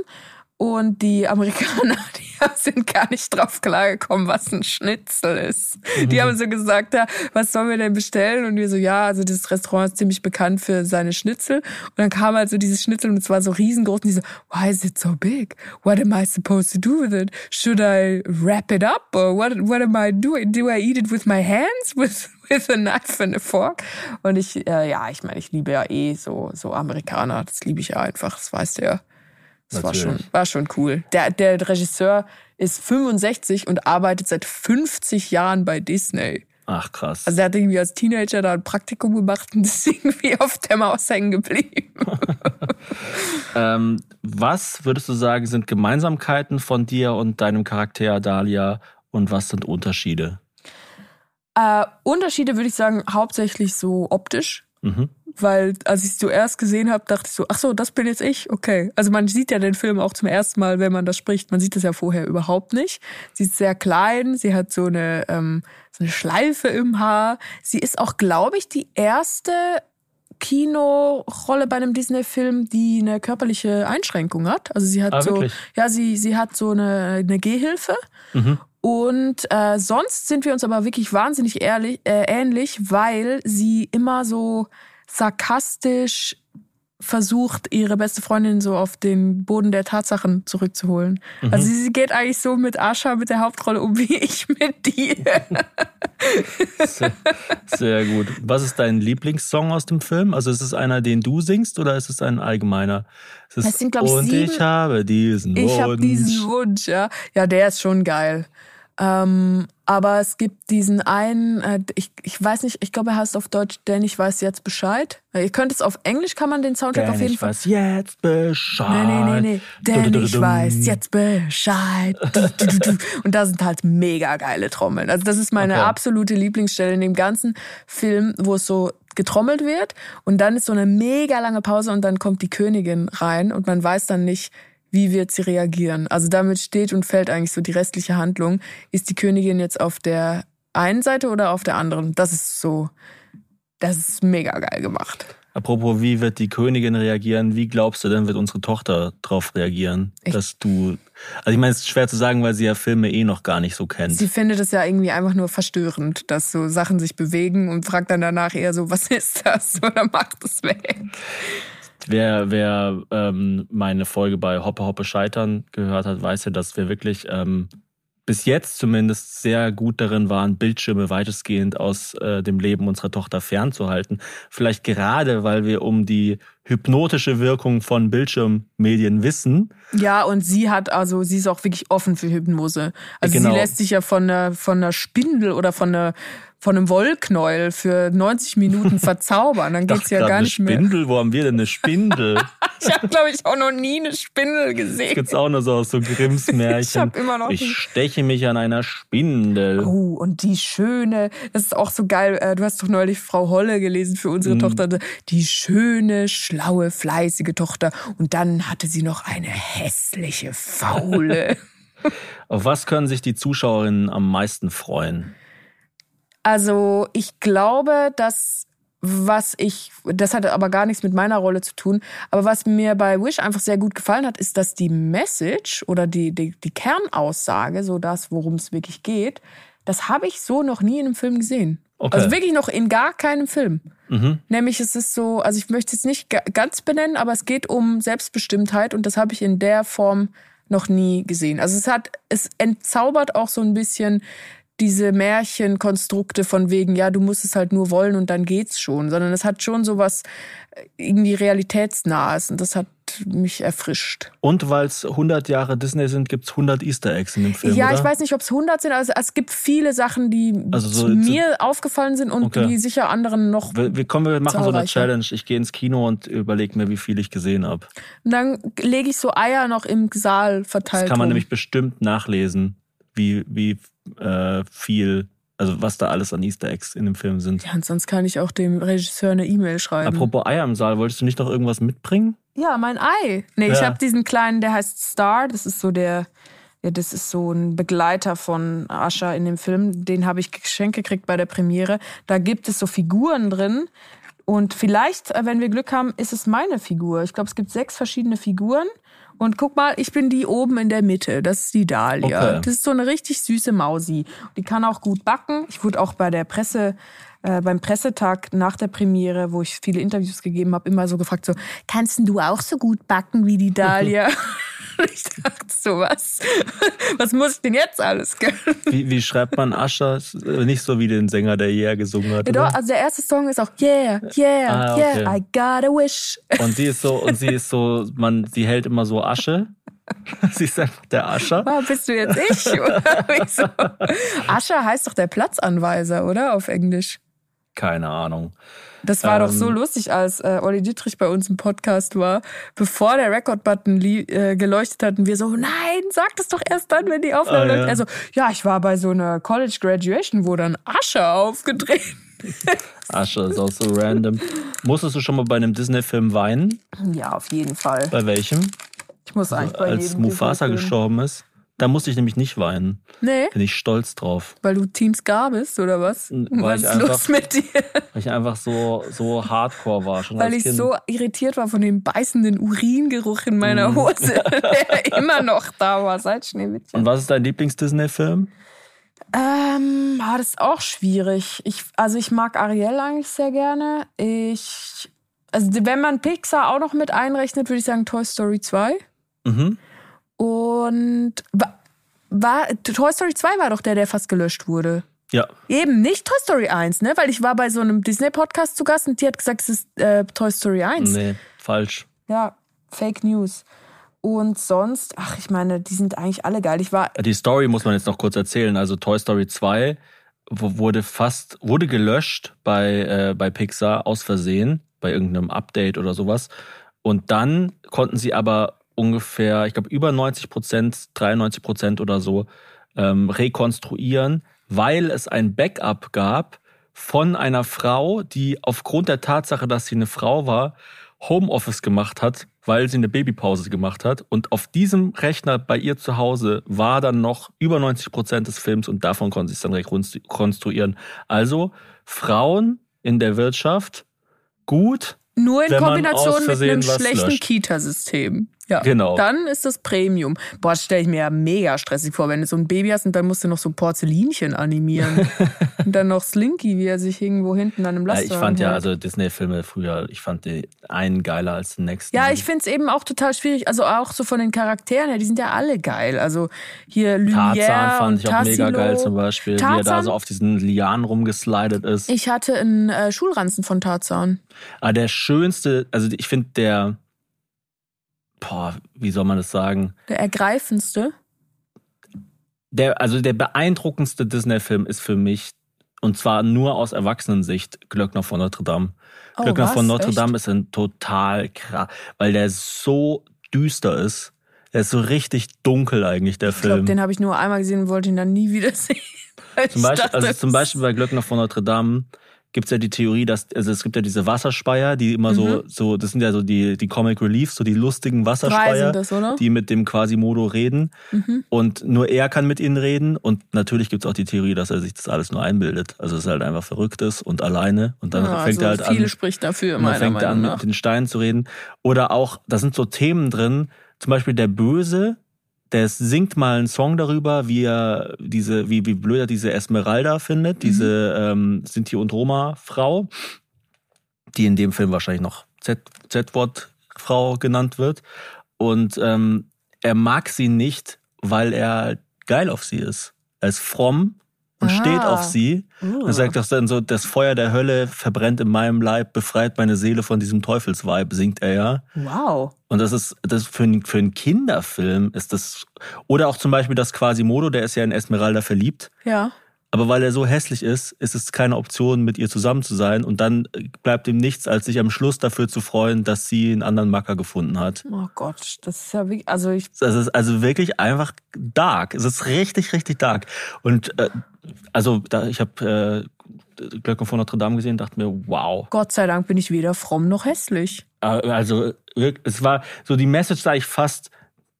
und die Amerikaner, die sind gar nicht drauf klargekommen, was ein Schnitzel ist. Die haben so gesagt, ja, was sollen wir denn bestellen? Und wir so, ja, also das Restaurant ist ziemlich bekannt für seine Schnitzel. Und dann kam halt so dieses Schnitzel und es war so riesengroß und die so, why is it so big? What am I supposed to do with it? Should I wrap it up? Or what, what am I doing? Do I eat it with my hands? With, with a knife and a fork? Und ich, äh, ja, ich meine, ich liebe ja eh so, so Amerikaner. Das liebe ich ja einfach, das weißt du ja. Das war schon, war schon cool. Der, der Regisseur ist 65 und arbeitet seit 50 Jahren bei Disney. Ach krass. Also er hat irgendwie als Teenager da ein Praktikum gemacht und ist irgendwie auf der Maus hängen geblieben. Ähm, was würdest du sagen, sind Gemeinsamkeiten von dir und deinem Charakter Dahlia und was sind Unterschiede? Äh, Unterschiede würde ich sagen, hauptsächlich so optisch. Mhm. Weil als ich es zuerst gesehen habe, dachte ich so, ach so, das bin jetzt ich, okay. Also man sieht ja den Film auch zum ersten Mal, wenn man das spricht. Man sieht das ja vorher überhaupt nicht. Sie ist sehr klein, sie hat so eine, ähm, so eine Schleife im Haar. Sie ist auch, glaube ich, die erste Kinorolle bei einem Disney-Film, die eine körperliche Einschränkung hat. Also sie hat Ah, so, wirklich? ja, sie, sie hat so eine, eine Gehhilfe. Mhm. Und äh, sonst sind wir uns aber wirklich wahnsinnig ehrlich, äh, ähnlich, weil sie immer so sarkastisch versucht, ihre beste Freundin so auf den Boden der Tatsachen zurückzuholen. Mhm. Also sie geht eigentlich so mit Ascha, mit der Hauptrolle um, wie ich mit dir. Sehr, sehr gut. Was ist dein Lieblingssong aus dem Film? Also ist es einer, den du singst oder ist es ein allgemeiner? Es Es sind, glaub ich, und sieben- ich habe diesen Ich Wunsch. habe diesen Wunsch, ja. Ja, der ist schon geil. Ähm, aber es gibt diesen einen, äh, ich, ich weiß nicht, ich glaube, er heißt auf Deutsch, denn ich weiß jetzt Bescheid. Äh, Ihr könnt es auf Englisch, kann man den Soundtrack Denn auf jeden ich Fall. weiß jetzt Bescheid. Nee, nee, nee, nee. Denn ich weiß jetzt Bescheid. Und da sind halt mega geile Trommeln. Also das ist meine Okay. absolute Lieblingsstelle in dem ganzen Film, wo es so getrommelt wird und dann ist so eine mega lange Pause und dann kommt die Königin rein und man weiß dann nicht, wie wird sie reagieren. Also damit steht und fällt eigentlich so die restliche Handlung. Ist die Königin jetzt auf der einen Seite oder auf der anderen? Das ist so, das ist mega geil gemacht. Apropos, wie wird die Königin reagieren? Wie glaubst du denn, wird unsere Tochter darauf reagieren, Ich- dass du. Also ich meine, es ist schwer zu sagen, weil sie ja Filme eh noch gar nicht so kennt. Sie findet es ja irgendwie einfach nur verstörend, dass so Sachen sich bewegen und fragt dann danach eher so, was ist das? Oder macht es weg. Wer, wer ähm, meine Folge bei Hoppe Hoppe Scheitern gehört hat, weiß ja, dass wir wirklich ähm, bis jetzt zumindest sehr gut darin waren, Bildschirme weitestgehend aus äh, dem Leben unserer Tochter fernzuhalten. Vielleicht gerade, weil wir um die hypnotische Wirkung von Bildschirmmedien wissen. Ja, und sie hat also, sie ist auch wirklich offen für Hypnose. Also Genau. sie lässt sich ja von einer, von einer Spindel oder von einer, von einem Wollknäuel für 90 Minuten verzaubern. Dann geht's ja gar nicht mehr. Spindel, wo haben wir denn eine Spindel? Ich habe, glaube ich, auch noch nie eine Spindel gesehen. Gibt's auch nur so aus so Grimms Märchen. Ich hab immer noch Ich steche mich an einer Spindel. Oh, und die schöne, das ist auch so geil. äh, Du hast doch neulich Frau Holle gelesen für unsere Mhm. Tochter. Die schöne, schlaue, fleißige Tochter. Und dann hatte sie noch eine hässliche, faule. Auf was können sich die Zuschauerinnen am meisten freuen? Also ich glaube, dass was ich, das hatte aber gar nichts mit meiner Rolle zu tun, aber was mir bei Wish einfach sehr gut gefallen hat, ist, dass die Message oder die, die, die Kernaussage, so das, worum es wirklich geht, das habe ich so noch nie in einem Film gesehen. Okay. Also wirklich noch in gar keinem Film. Mhm. Nämlich es ist so, also ich möchte es nicht ga- ganz benennen, aber es geht um Selbstbestimmtheit und das habe ich in der Form noch nie gesehen. Also es hat, es entzaubert auch so ein bisschen diese Märchenkonstrukte von wegen, ja, du musst es halt nur wollen und dann geht's schon, sondern es hat schon sowas äh, irgendwie realitätsnahes und das hat mich erfrischt. Und weil es 100 Jahre Disney sind, gibt's 100 Easter Eggs in dem Film, ja, oder? ich weiß nicht, ob es 100 sind, also es gibt viele Sachen, die Also so- mir aufgefallen sind und Okay. die sicher anderen noch. Wir, wir, kommen, wir machen so eine. Challenge. Ich gehe ins Kino und überlege mir, wie viel ich gesehen habe. Und dann lege ich so Eier noch im Saal Das verteilt. kann man rum. nämlich bestimmt nachlesen, wie, wie äh, viel Also was da alles an Easter Eggs in dem Film sind. Ja, und sonst kann ich auch dem Regisseur eine E-Mail schreiben. Apropos Eier im Saal, wolltest du nicht noch irgendwas mitbringen? Ja, mein Ei. Nee, ich Ja. habe diesen kleinen, der heißt Star. Das ist so der, ja, das ist so ein Begleiter von Ascha in dem Film. Den habe ich geschenkt gekriegt bei der Premiere. Da gibt es so Figuren drin. Und vielleicht, äh, wenn wir Glück haben, ist es meine Figur. Ich glaube, es gibt sechs verschiedene Figuren. Und guck mal, ich bin die oben in der Mitte. Das ist die Dahlia. Okay. Das ist so eine richtig süße Mausi. Die kann auch gut backen. Ich wurde auch bei der Presse, äh, beim Pressetag nach der Premiere, wo ich viele Interviews gegeben habe, immer so gefragt, so, kannst du auch so gut backen wie die Dahlia? Und ich dachte so, was? Was muss ich denn jetzt alles können? Wie, wie schreibt man Ascher? Äh, Nicht so wie den Sänger, der Yeah gesungen hat. Ja, doch, also der erste Song ist auch Yeah, yeah, Ah, okay. yeah, I got a wish. Und sie ist so, und sie ist so, man, sie hält immer so Asche. sie ist einfach der Ascher. Ah, bist du jetzt ich? Ascher heißt doch der Platzanweiser, oder? Auf Englisch. Keine Ahnung. Das war doch Ähm. so lustig, als äh, Olli Dietrich bei uns im Podcast war. Bevor der Record-Button äh, geleuchtet hat und wir so, nein, sag das doch erst dann, wenn die Aufnahme Ah, ja. läuft. Also, ja, ich war bei so einer College Graduation, wo dann Ascher aufgetreten Asche ist auch so random. Musstest du schon mal bei einem Disney-Film weinen? Ja, auf jeden Fall. Bei welchem? Ich muss eigentlich bei Als jedem Mufasa gestorben ist. Da musste ich nämlich nicht weinen. Nee, Bin ich stolz drauf. weil du Team Scar bist, oder was? Weil was ist los mit dir? Weil ich einfach so, so hardcore war. Schon Weil ich kind. so irritiert war von dem beißenden Uringeruch in meiner Hose, der immer noch da war seit Schneewittchen. Und was ist dein Lieblings-Disney-Film? Ähm, ah, das ist auch schwierig. Ich, also ich mag Ariel eigentlich sehr gerne. Ich, also wenn man Pixar auch noch mit einrechnet, würde ich sagen Toy Story 2. Mhm. Und wa- war, Toy Story 2 war doch der, der fast gelöscht wurde. Ja. Eben, nicht Toy Story 1, ne? Weil ich war bei so einem Disney-Podcast zu Gast und die hat gesagt, es ist äh, Toy Story 1. Nee, falsch. Ja, Fake News. Und sonst, ach, ich meine, die sind eigentlich alle geil. Ich war, Die Story muss man jetzt noch kurz erzählen. Also Toy Story 2 wo- wurde fast, wurde gelöscht bei, äh, bei Pixar aus Versehen, bei irgendeinem Update oder sowas. Und dann konnten sie aber ungefähr, ich glaube, über 90 Prozent, 93 Prozent oder so ähm, rekonstruieren, weil es ein Backup gab von einer Frau, die aufgrund der Tatsache, dass sie eine Frau war, Homeoffice gemacht hat, weil sie eine Babypause gemacht hat. Und auf diesem Rechner bei ihr zu Hause war dann noch über 90 Prozent des Films und davon konnte sie es dann rekonstruieren. Also Frauen in der Wirtschaft gut. Nur in Kombination mit einem schlechten. Kita-System. Ja, Genau. Dann ist das Premium. Boah, das stelle ich mir ja mega stressig vor, wenn du so ein Baby hast und dann musst du noch so Porzellinchen animieren. und dann noch Slinky, wie er sich irgendwo hinten an einem Äh, Lastwagen Ich fand ja, also Disney-Filme früher, ich fand die einen geiler als den nächsten. Ja, ich finde es eben auch total schwierig. Also auch so von den Charakteren her, die sind ja alle geil. Also hier Lumière Tarzan fand ich auch mega geil zum Beispiel, wie er da Tarzan? so auf diesen Lianen rumgeslidet ist. Ich hatte einen äh, Schulranzen von Tarzan. Aber der schönste, also ich finde der, boah, wie soll man das sagen? Der ergreifendste. Der, also der beeindruckendste Disney-Film ist für mich, und zwar nur aus Erwachsenensicht, Glöckner von Notre Dame. Oh, Glöckner was? von Notre Echt? Dame ist ein total krass, weil der so düster ist. Der ist so richtig dunkel eigentlich, der Ich glaube, Film. den habe ich nur einmal gesehen und wollte ihn dann nie wieder sehen. Weil Zum Beispiel, dachte, also zum Beispiel bei Glöckner von Notre Dame gibt's ja die Theorie, dass, also es gibt ja diese Wasserspeier, die immer Mhm. so, so, das sind ja so die, die Comic Reliefs, so die lustigen Wasserspeier, das, die mit dem Quasimodo reden. Mhm. Und nur er kann mit ihnen reden. Und natürlich gibt's auch die Theorie, dass er sich das alles nur einbildet. Also dass er halt einfach verrückt ist und alleine. Und dann Ja, fängt also er halt viel an. spricht dafür, meiner fängt er an, Meinung mit nach. den Steinen zu reden. Oder auch, da sind so Themen drin, zum Beispiel der Böse, der singt mal einen Song darüber, wie er diese, wie, wie blöd er diese Esmeralda findet, diese ähm, Sinti und Roma-Frau, die in dem Film wahrscheinlich noch Z- Z-Wort-Frau genannt wird. Und ähm, er mag sie nicht, weil er geil auf sie ist. Er ist fromm und Ah. steht auf sie. Uh. Er sagt doch dann so, das Feuer der Hölle verbrennt in meinem Leib, befreit meine Seele von diesem Teufelsweib, singt er ja. Wow. Und das ist, das für, einen- für einen Kinderfilm ist das, oder auch zum Beispiel das Quasimodo, der ist ja in Esmeralda verliebt. Ja. Aber weil er so hässlich ist, ist es keine Option, mit ihr zusammen zu sein. Und dann bleibt ihm nichts, als sich am Schluss dafür zu freuen, dass sie einen anderen Macker gefunden hat. Oh Gott, das ist ja wirklich, also ich, Das ist also wirklich einfach dark. Es ist richtig, richtig dark. Und äh, Also da, ich habe äh, Glöckner von Notre Dame gesehen, dachte mir, wow. Gott sei Dank bin ich weder fromm noch hässlich. Äh, Also es war so die Message sage ich fast,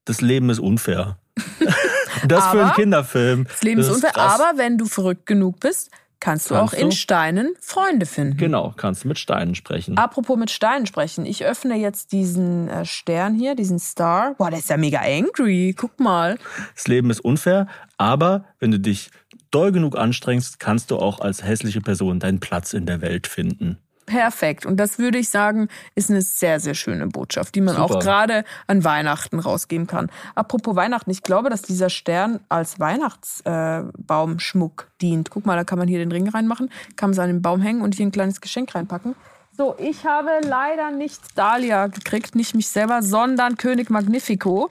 das Leben ist unfair. das für einen Aber Kinderfilm. Das Leben ist unfair, krass. aber wenn du verrückt genug bist, kannst du Kannst auch in du? Steinen Freunde finden. Genau, kannst du mit Steinen sprechen. Apropos mit Steinen sprechen. Ich öffne jetzt diesen äh, Stern hier, diesen Star. Boah, der ist ja mega angry. Guck mal. Das Leben ist unfair, aber wenn du dich doll genug anstrengst, kannst du auch als hässliche Person deinen Platz in der Welt finden. Perfekt. Und das würde ich sagen, ist eine sehr, sehr schöne Botschaft, die man Super. auch gerade an Weihnachten rausgeben kann. Apropos Weihnachten, ich glaube, dass dieser Stern als Weihnachtsbaumschmuck dient. Guck mal, da kann man hier den Ring reinmachen, kann man es an den Baum hängen und hier ein kleines Geschenk reinpacken. So, ich habe leider nicht Dahlia gekriegt, nicht mich selber, sondern König Magnifico.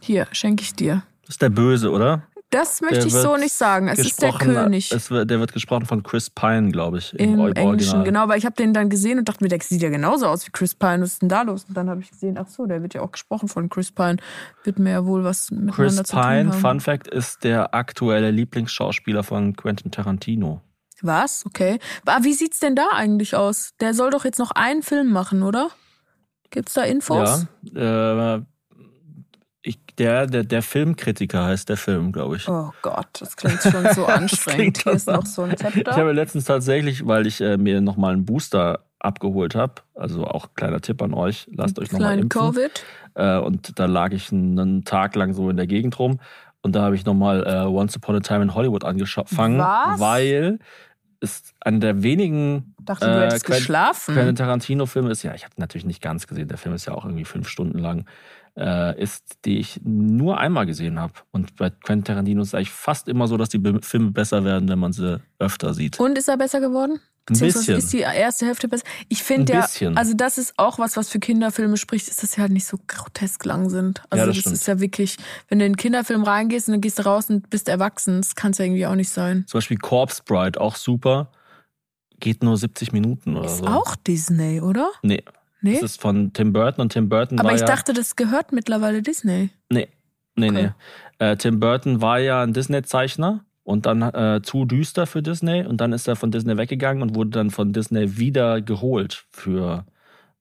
Hier, schenke ich dir. Das ist der Böse, oder? Das möchte Der ich so nicht sagen. Es ist der König. Es wird, der wird gesprochen von Chris Pine, glaube ich. Im Englischen, Original. genau, weil ich habe den dann gesehen und dachte mir, der sieht ja genauso aus wie Chris Pine. Was ist denn da los? Und dann habe ich gesehen, ach so, der wird ja auch gesprochen von Chris Pine. Wird mir ja wohl was miteinander Chris zu tun Pine, haben. Fun Fact, ist der aktuelle Lieblingsschauspieler von Quentin Tarantino. Was? Okay. Aber wie sieht's denn da eigentlich aus? Der soll doch jetzt noch einen Film machen, oder? Gibt's da Infos? Ja, äh, ich, der, der, der Filmkritiker heißt der Film, glaube ich. Oh Gott, das klingt schon so anstrengend. Hier ist noch so ein Ich Zepter. habe letztens tatsächlich, weil ich äh, mir nochmal einen Booster abgeholt habe, also auch kleiner Tipp an euch, lasst euch nochmal impfen. Covid. Äh, und da lag ich einen, Tag lang so in der Gegend rum und da habe ich nochmal äh, Once Upon a Time in Hollywood angefangen, Was? weil es einer der wenigen Dachte, du geschlafen. Quentin Tarantino-Filme ist, ja, ich habe natürlich nicht ganz gesehen, der Film ist ja auch irgendwie fünf Stunden lang, äh, ist, die ich nur einmal gesehen habe. Und bei Quentin Tarantino ist es eigentlich fast immer so, dass die Be- Filme besser werden, wenn man sie öfter sieht. Und ist er besser geworden? Ein Beziehungsweise bisschen. ist die erste Hälfte besser? Ich finde Ein ja, also das ist auch was, was für Kinderfilme spricht, ist, dass sie halt nicht so grotesk lang sind. Also Ja, das das, ist ja wirklich, wenn du in einen Kinderfilm reingehst und dann gehst du raus und bist erwachsen, das kann es ja irgendwie auch nicht sein. Zum Beispiel Corpse Bride, auch super. Geht nur 70 Minuten oder Ist so. auch Disney, oder? Nee. Nee? Das ist von Tim Burton und Tim Burton Aber war ich ja. dachte, das gehört mittlerweile Disney. Nee, nee, Okay. nee. Äh, Tim Burton war ja ein Disney-Zeichner und dann äh, zu düster für Disney und dann ist er von Disney weggegangen und wurde dann von Disney wieder geholt für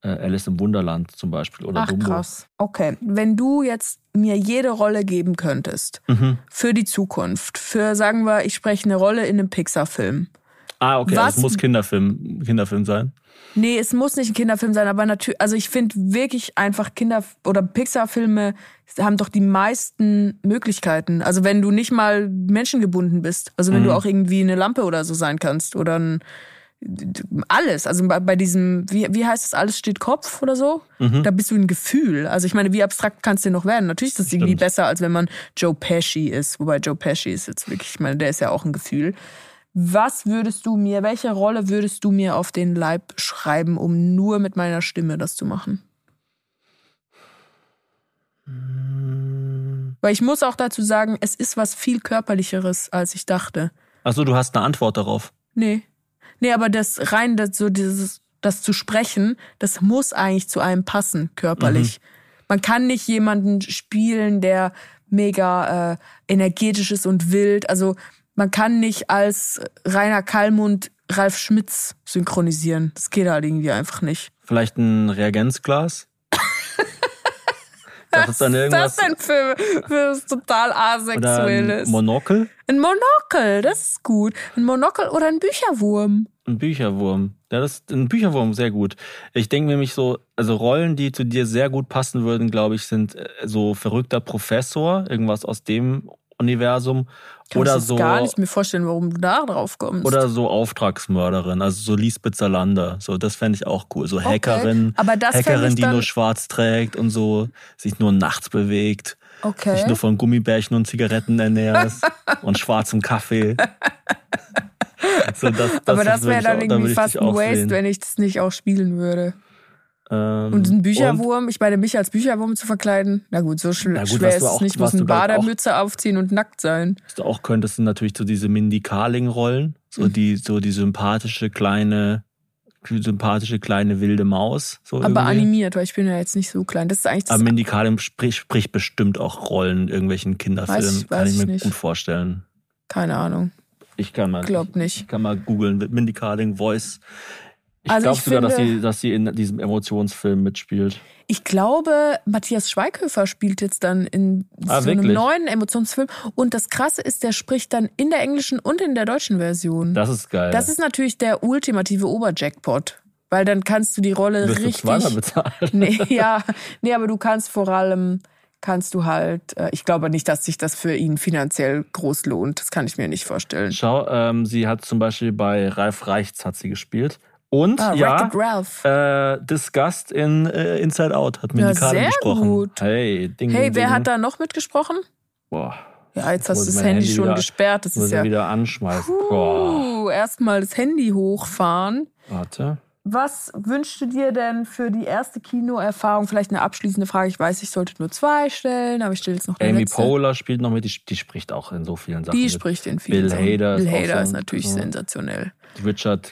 äh, Alice im Wunderland zum Beispiel oder Ach Dumbo. krass. Okay, wenn du jetzt mir jede Rolle geben könntest Mhm. für die Zukunft, für sagen wir, ich spreche eine Rolle in einem Pixar-Film. Ah, okay, also es muss Kinderfilm, Kinderfilm sein. Nee, es muss nicht ein Kinderfilm sein, aber natürlich, also ich finde wirklich einfach Kinder- oder Pixar-Filme haben doch die meisten Möglichkeiten. Also wenn du nicht mal menschengebunden bist, also wenn Mhm. du auch irgendwie eine Lampe oder so sein kannst oder ein, alles. Also bei, bei diesem, wie, wie heißt es, alles steht Kopf oder so? Mhm. Da bist du ein Gefühl. Also ich meine, wie abstrakt kannst du noch werden? Natürlich ist das irgendwie Stimmt. besser, als wenn man Joe Pesci ist. Wobei Joe Pesci ist jetzt wirklich, ich meine, der ist ja auch ein Gefühl. Was würdest du mir, welche Rolle würdest du mir auf den Leib schreiben, um nur mit meiner Stimme das zu machen? Weil ich muss auch dazu sagen, es ist was viel körperlicheres, als ich dachte. Achso, du hast eine Antwort darauf. Nee. Nee, aber das rein, das, so dieses, das zu sprechen, das muss eigentlich zu einem passen, körperlich. Man kann nicht jemanden spielen, der mega äh, energetisch ist und wild. Also man kann nicht als Rainer Kallmund Ralf Schmitz synchronisieren. Das geht halt irgendwie einfach nicht. Vielleicht ein Reagenzglas? das ist dann Was irgendwas. ist das denn für, für was total oder ein asexuelles? Monokel? ein Monokel, das ist gut. Ein Monokel oder ein Bücherwurm. Ein Bücherwurm. Ja, das ist ein Bücherwurm, sehr gut. Ich denke nämlich so, also Rollen, die zu dir sehr gut passen würden, glaube ich, sind äh, so verrückter Professor, irgendwas aus dem Universum. Kann oder ich so. gar nicht mir vorstellen, warum du da drauf kommst. Oder so Auftragsmörderin, also so Lisbeth Salander. So, das fände ich auch cool. So Hackerin, aber das fänd Hackerin, die nur schwarz trägt und so, sich nur nachts bewegt, okay. sich nur von Gummibärchen und Zigaretten ernährt und schwarzem Kaffee. so, das, das aber das wäre dann irgendwie fast ein Waste, sehen. wenn ich das nicht auch spielen würde. Ähm, Und ein Bücherwurm, ich meine, mich als Bücherwurm zu verkleiden, na gut, so schl Na gut, schwer ist es nicht. Muss eine ich, auch- Bademütze aufziehen und nackt sein. Was du auch könntest, sind natürlich so diese Mindy Kaling-Rollen. So Mhm. die, so die sympathische kleine sympathische kleine wilde Maus. So Aber irgendwie. animiert, weil ich bin ja jetzt nicht so klein. Das ist eigentlich das Aber Mindy Kaling spricht, spricht bestimmt auch Rollen in irgendwelchen Kinderfilmen. Weiß ich- kann weiß ich ich mir nicht. gut vorstellen. keine Ahnung. Ich kann mal, Glaub nicht. Ich kann mal googeln. Mindy Kaling Voice. Ich Also glaube sogar, dass sie, dass sie in diesem Emotionsfilm mitspielt. Ich glaube, Matthias Schweighöfer spielt jetzt dann in Ah, so einem wirklich? neuen Emotionsfilm. Und das Krasse ist, der spricht dann in der englischen und in der deutschen Version. Das ist geil. Das ist natürlich der ultimative Oberjackpot. Weil dann kannst du die Rolle Wirst du richtig. zweimal bezahlt. Nee, ja, nee, aber du kannst vor allem, kannst du halt, äh, ich glaube nicht, dass sich das für ihn finanziell groß lohnt. Das kann ich mir nicht vorstellen. Schau, ähm, sie hat zum Beispiel bei Ralf Reichts hat sie gespielt. Und Ah, ja, äh, Disgust in äh, Inside Out hat Mindy Ja, sehr gesprochen. gut. Hey, Ding, Hey, ding, wer ding. hat da noch mitgesprochen? Boah, Ja, jetzt hast du das Handy, Handy schon wieder- gesperrt. Das muss ist ja. wieder anschmeißen. Boah, Uh, erstmal das Handy hochfahren. warte. Was wünschst du dir denn für die erste Kinoerfahrung? Vielleicht eine abschließende Frage. Ich weiß, ich sollte nur zwei stellen, aber ich stelle jetzt noch eine Amy letzte. Poehler spielt noch mit, die, die spricht auch in so vielen Sachen. Die mit. spricht in vielen Bill Sachen. Hader ist Bill auch Hader ist natürlich so- sensationell. Richard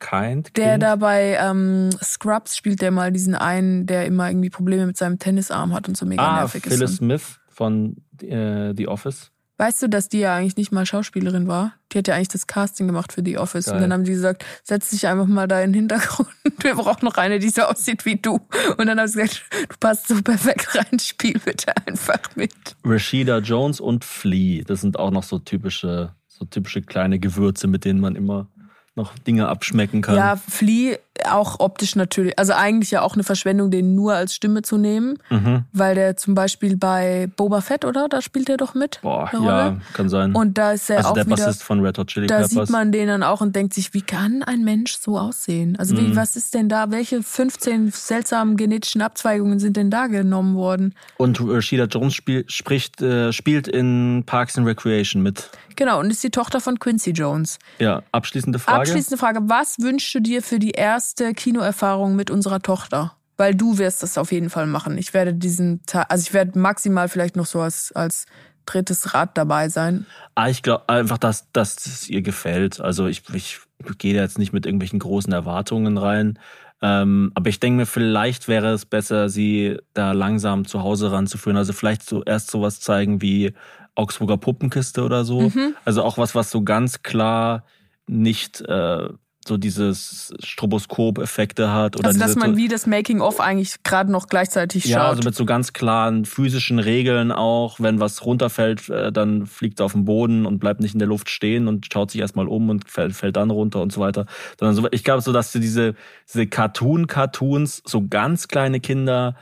Kind. Der Kind? da bei ähm, Scrubs spielt der mal diesen einen, der immer irgendwie Probleme mit seinem Tennisarm hat und so mega Ah, nervig Phyllis ist. Und Smith von äh, The Office. Weißt du, dass die ja eigentlich nicht mal Schauspielerin war? Die hat ja eigentlich das Casting gemacht für The Office. Geil. Und dann haben die gesagt, setz dich einfach mal da in den Hintergrund. Wir brauchen noch eine, die so aussieht wie du. Und dann haben sie gesagt, du passt so perfekt rein, spiel bitte einfach mit. Rashida Jones und Flea. Das sind auch noch so typische, so typische kleine Gewürze, mit denen man immer noch Dinge abschmecken kann. Ja, Flea auch optisch natürlich, also eigentlich ja auch eine Verschwendung, den nur als Stimme zu nehmen, Mhm. weil der zum Beispiel bei Boba Fett, oder? Da spielt er doch mit. Boah, ja, kann sein. Und da ist er also auch der wieder. Bassist von Red Hot Chili Da Peppers. sieht man den dann auch und denkt sich, wie kann ein Mensch so aussehen? Also wie, Mhm. was ist denn da? Welche 15 seltsamen genetischen Abzweigungen sind denn da genommen worden? und Rashida Jones spiel, spricht, äh, spielt in Parks and Recreation mit. Genau, und ist die Tochter von Quincy Jones. Ja, abschließende Frage. Abschließende Frage, was wünschst du dir für die erste Kinoerfahrung mit unserer Tochter? Weil du wirst das auf jeden Fall machen. Ich werde diesen Tag, also ich werde maximal vielleicht noch so als, als drittes Rad dabei sein. Ah, ich glaube einfach, dass, dass es ihr gefällt. Also ich, ich gehe da jetzt nicht mit irgendwelchen großen Erwartungen rein. Ähm, aber ich denke mir, vielleicht wäre es besser, sie da langsam zu Hause ranzuführen. Also vielleicht so erst sowas zeigen wie Augsburger Puppenkiste oder so. Mhm. Also auch was, was so ganz klar nicht äh, so dieses Stroboskop-Effekte hat. Oder Also dass man wie das Making-of eigentlich gerade noch gleichzeitig ja, schaut. also mit so ganz klaren physischen Regeln auch. Wenn was runterfällt, äh, dann fliegt es auf den Boden und bleibt nicht in der Luft stehen und schaut sich erstmal um und fällt, fällt dann runter und so weiter. Sondern so, ich glaube so, dass diese, diese Cartoon-Cartoons, so ganz kleine Kinder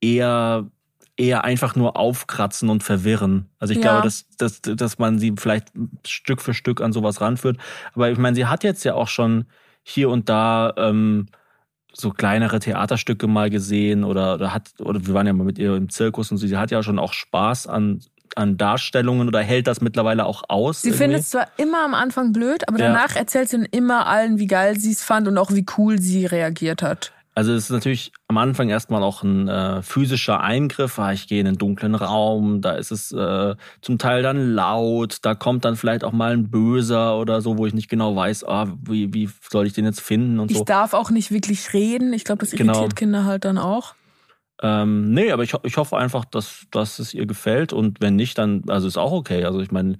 eher eher einfach nur aufkratzen und verwirren. Also ich Ja. glaube, dass, dass, dass man sie vielleicht Stück für Stück an sowas ranführt. Aber ich meine, sie hat jetzt ja auch schon hier und da ähm, so kleinere Theaterstücke mal gesehen oder, oder hat, oder wir waren ja mal mit ihr im Zirkus und so, sie hat ja schon auch Spaß an, an Darstellungen oder hält das mittlerweile auch aus. Sie findet es zwar immer am Anfang blöd, aber Ja. danach erzählt sie dann immer allen, wie geil sie es fand und auch wie cool sie reagiert hat. Also es ist natürlich am Anfang erstmal auch ein äh, physischer Eingriff. Ah, Ich gehe in einen dunklen Raum, da ist es äh, zum Teil dann laut, da kommt dann vielleicht auch mal ein Böser oder so, wo ich nicht genau weiß, ah, wie, wie soll ich den jetzt finden und Ich so. darf auch nicht wirklich reden. Ich glaube, das irritiert Genau. Kinder halt dann auch. Ähm, nee, aber ich, ich hoffe einfach, dass, dass es ihr gefällt und wenn nicht, dann also ist auch okay. Also ich meine,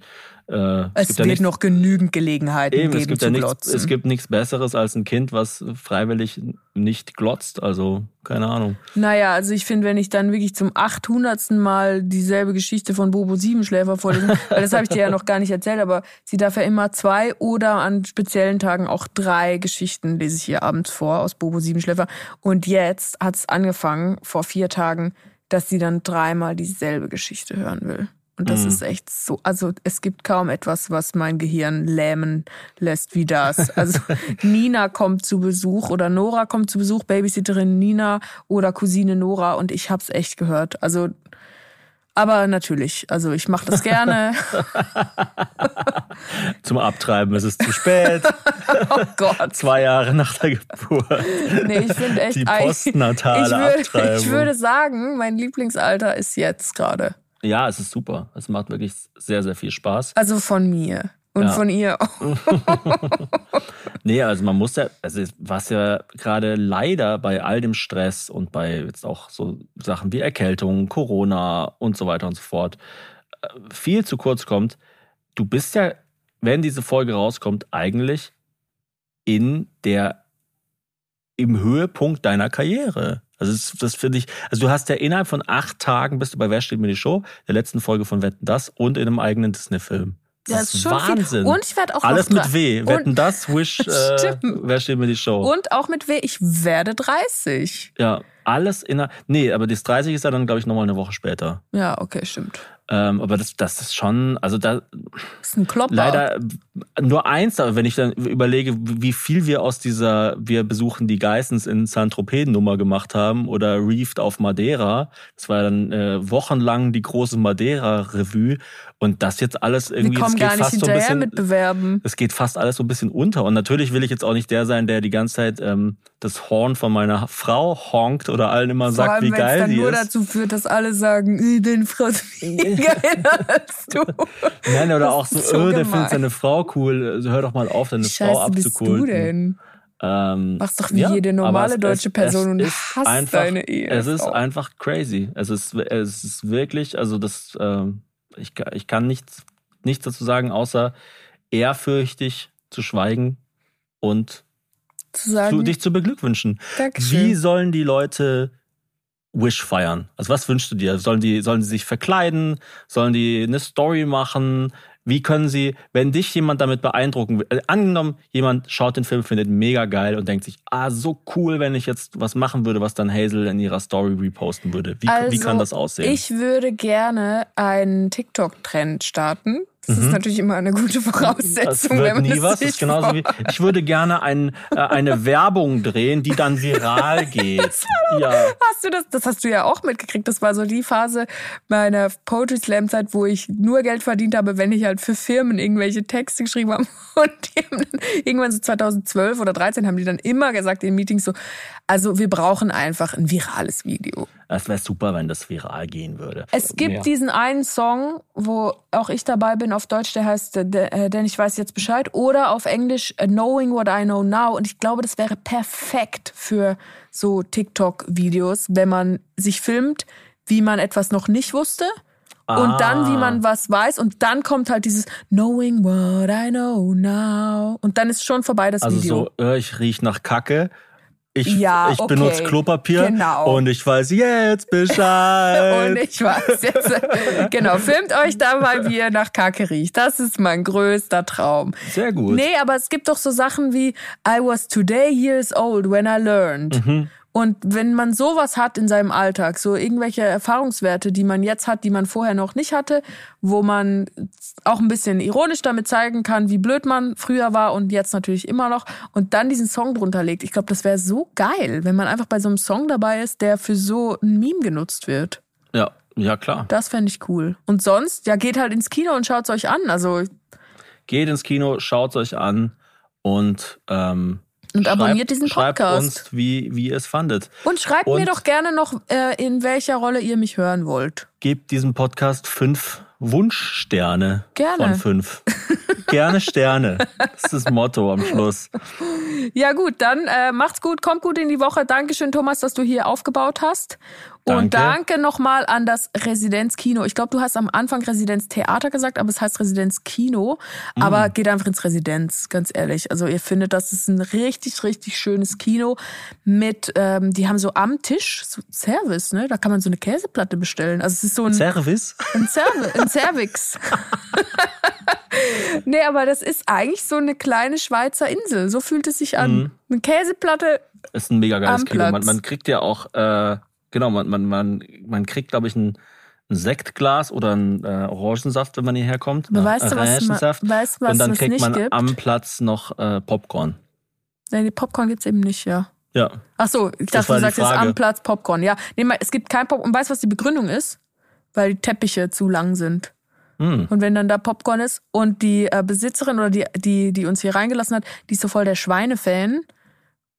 äh, Es, gibt ja wird nichts, noch genügend Gelegenheiten eben, geben es gibt zu ja nichts, glotzen. es gibt nichts Besseres als ein Kind, was freiwillig nicht glotzt. Also keine Ahnung. Naja, also ich finde, wenn ich dann wirklich zum 800. Mal dieselbe Geschichte von Bobo Siebenschläfer vorlese, weil das habe ich dir ja noch gar nicht erzählt, aber sie darf ja immer zwei oder an speziellen Tagen auch drei Geschichten lese ich ihr abends vor aus Bobo Siebenschläfer. Und jetzt hat es angefangen, vor vier Tagen, dass sie dann dreimal dieselbe Geschichte hören will. Und das Mhm. ist echt so, also es gibt kaum etwas, was mein Gehirn lähmen lässt wie das. Also Nina kommt zu Besuch oder Nora kommt zu Besuch, Babysitterin Nina oder Cousine Nora und ich hab's echt gehört. Also aber natürlich, also ich mache das gerne. Zum Abtreiben ist es zu spät. oh Gott. Zwei Jahre nach der Geburt. Nee, ich finde echt Die postnatale ich würde, Abtreibung. ich würde sagen, mein Lieblingsalter ist jetzt gerade. Ja, es ist super. Es macht wirklich sehr, sehr viel Spaß. Also von mir. Und Ja. von ihr auch. Nee, also man muss ja, also was ja gerade leider bei all dem Stress und bei jetzt auch so Sachen wie Erkältung, Corona und so weiter und so fort äh, viel zu kurz kommt. Du bist ja, wenn diese Folge rauskommt, eigentlich in der im Höhepunkt deiner Karriere. Also das, das finde ich, also du hast ja innerhalb von acht Tagen bist du bei Wer steht mir die Show, der letzten Folge von Wetten das und in einem eigenen Disney-Film. Das, ist schon Wahnsinn. Viel. Und ich werde auch Alles mit W. Wetten das, Wish, äh, wer steht mir die Show? und auch mit W. Ich werde 30. ja, alles in der. Nee, aber das 30 ist ja dann, glaube ich, nochmal eine Woche später. Ja, okay, stimmt. Ähm, aber das, das ist schon, also da Das ist ein Klopper. leider nur eins, aber wenn ich dann überlege, wie viel wir aus dieser Wir besuchen die Geissens in Saint-Tropez-Nummer gemacht haben oder Reefed auf Madeira. Das war ja dann äh, wochenlang die große Madeira-Revue und das jetzt alles Wir irgendwie, kommen das geht gar nicht fast so hinterher bisschen. mit Bewerben. es geht fast alles so ein bisschen unter. Und natürlich will ich jetzt auch nicht der sein, der die ganze Zeit ähm, das Horn von meiner Frau honkt oder allen immer Vor sagt, allem, wie es geil dann die nur ist. dazu führt, dass alle sagen, "Äh, deine Frau ist viel geiler als du. Nein, oder auch so, so öh, der findet seine Frau cool. Also hör doch mal auf, deine Frau Scheiße, bist du abzukulten. denn? Ähm, Machst doch wie jede normale aber deutsche Person und ist hasst einfach, deine Ehefrau. Es ist einfach crazy. Es ist, es ist wirklich, also das, ähm, ich, ich kann nichts, nichts dazu sagen, außer ehrfürchtig zu schweigen und zu sagen, zu, dich zu beglückwünschen. Dankeschön. Wie sollen die Leute Wish feiern? Also was wünschst du dir? Sollen die, sollen sie sich verkleiden? Sollen die eine Story machen? Wie können sie, wenn dich jemand damit beeindrucken will, äh, angenommen, jemand schaut den Film, findet mega geil und denkt sich, ah, so cool, wenn ich jetzt was machen würde, was dann Hazel in ihrer Story reposten würde. Wie, wie Also, kann das aussehen? Ich würde gerne einen TikTok-Trend starten. Das ist Mhm. natürlich immer eine gute das Voraussetzung. wenn wird man nie das was. Das ist genauso wie, ich würde gerne ein, äh, eine Werbung drehen, die dann viral geht. Ja. Hast du das? Das hast du ja auch mitgekriegt. Das war so die Phase meiner Poetry Slam Zeit, wo ich nur Geld verdient habe, wenn ich halt für Firmen irgendwelche Texte geschrieben habe. Und die haben dann, irgendwann so 2012 oder 13 haben die dann immer gesagt in Meetings so, also wir brauchen einfach ein virales Video. Das wäre super, wenn das viral gehen würde. Es gibt Ja. diesen einen Song, wo auch ich dabei bin auf Deutsch, der heißt äh, der- äh, Denn ich weiß jetzt Bescheid oder auf Englisch äh, Knowing What I Know Now und ich glaube, das wäre perfekt für so TikTok-Videos, wenn man sich filmt, wie man etwas noch nicht wusste und dann, wie Ah. man was weiß und dann kommt halt dieses Knowing What I Know Now und dann ist schon vorbei das Also Video. so, äh, ich riech nach Kacke. Ich, Ja, ich okay. benutze Klopapier Genau. und ich weiß jetzt Bescheid. Und ich weiß jetzt, genau, filmt euch dabei, wie ihr nach Kacke riecht. Das ist mein größter Traum. Sehr gut. Nee, aber es gibt doch so Sachen wie I was today years old when I learned. Mhm. Und wenn man sowas hat in seinem Alltag, so irgendwelche Erfahrungswerte, die man jetzt hat, die man vorher noch nicht hatte, wo man auch ein bisschen ironisch damit zeigen kann, wie blöd man früher war und jetzt natürlich immer noch, und dann diesen Song drunter legt. Ich glaube, das wäre so geil, wenn man einfach bei so einem Song dabei ist, der für so ein Meme genutzt wird. Ja, ja klar. Das fände ich cool. Und sonst, ja, geht halt ins Kino und schaut's euch an. Also, Geht ins Kino, schaut euch an und ähm, und abonniert schreibt, diesen schreibt Podcast. uns, wie, wie ihr es fandet. Und schreibt Und- mir doch gerne noch, äh, in welcher Rolle ihr mich hören wollt. Gebt diesem Podcast fünf Wunschsterne Gerne. von fünf. Gerne Sterne. Das ist das Motto am Schluss. Ja gut, dann äh, macht's gut, kommt gut in die Woche. Dankeschön, Thomas, dass du hier aufgebaut hast. Und Danke. danke nochmal an das Residenzkino. Ich glaube, du hast am Anfang Residenztheater gesagt, aber es heißt Residenzkino. Aber Mm. geht einfach ins Residenz, ganz ehrlich. Also ihr findet, das ist ein richtig, richtig schönes Kino mit, ähm, die haben so am Tisch so Service, ne? Da kann man so eine Käseplatte bestellen. Also es ist so ein Service? Ein, Cervi ein Cervix. nee, aber das ist eigentlich so eine kleine Schweizer Insel. So fühlt es sich an. Mhm. Eine Käseplatte. Ist ein mega geiles Kino. Man, man kriegt ja auch, äh, genau, man, man, man, man kriegt, glaube ich, ein, ein Sektglas oder ein äh, Orangensaft, wenn man hierher kommt. Aber Ja, weißt du, was, ma- Orangensaft. weißt, du, was Und dann es kriegt man gibt? am Platz noch äh, Popcorn. Nee, die Popcorn gibt's eben nicht, ja. Ja. Ach so, ich dachte, du sagst jetzt am Platz Popcorn. Ja, nee, mal, es gibt kein Popcorn. Und weißt du, was die Begründung ist? Weil die Teppiche zu lang sind. Hm. Und wenn dann da Popcorn ist und die äh, Besitzerin oder die, die, die uns hier reingelassen hat, die ist so voll der Schweinefan.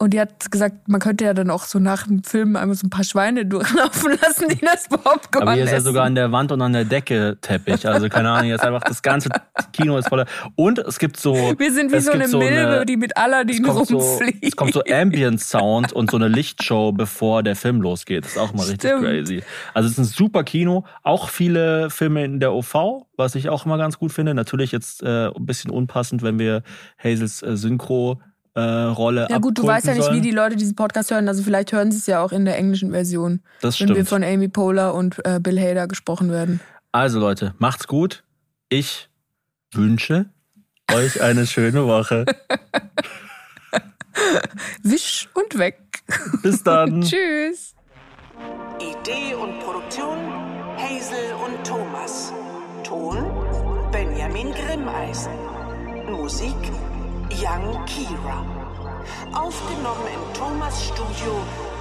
Und die hat gesagt, man könnte ja dann auch so nach dem Film einmal so ein paar Schweine durchlaufen lassen, die das Popcorn Aber hier ist ja essen. sogar an der Wand und an der Decke Teppich. Also keine Ahnung, jetzt einfach das ganze Kino ist voller. Und es gibt so. Wir sind wie so eine Milbe, die mit Aladdin kommt so, rumfliegt. es kommt so Ambient Sound und so eine Lichtshow, bevor der Film losgeht. Das ist auch mal richtig Stimmt. crazy. Also es ist ein super Kino. Auch viele Filme in der OV, was ich auch immer ganz gut finde. Natürlich jetzt äh, ein bisschen unpassend, wenn wir Hazels äh, Synchro äh, Rolle Ja gut, du weißt ja nicht, sollen. wie die Leute diesen Podcast hören. Also vielleicht hören sie es ja auch in der englischen Version, Das wenn wir stimmt. von Amy Poehler und äh, Bill Hader gesprochen werden. Also Leute, macht's gut. Ich wünsche euch eine schöne Woche. Wisch und weg. Bis dann. Tschüss. Idee und Produktion Hazel und Thomas. Ton Benjamin Grimmeisen. Musik Young Kira. Aufgenommen in Thomas Studio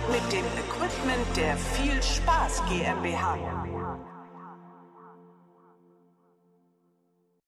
mit dem Equipment der Viel Spaß GmbH.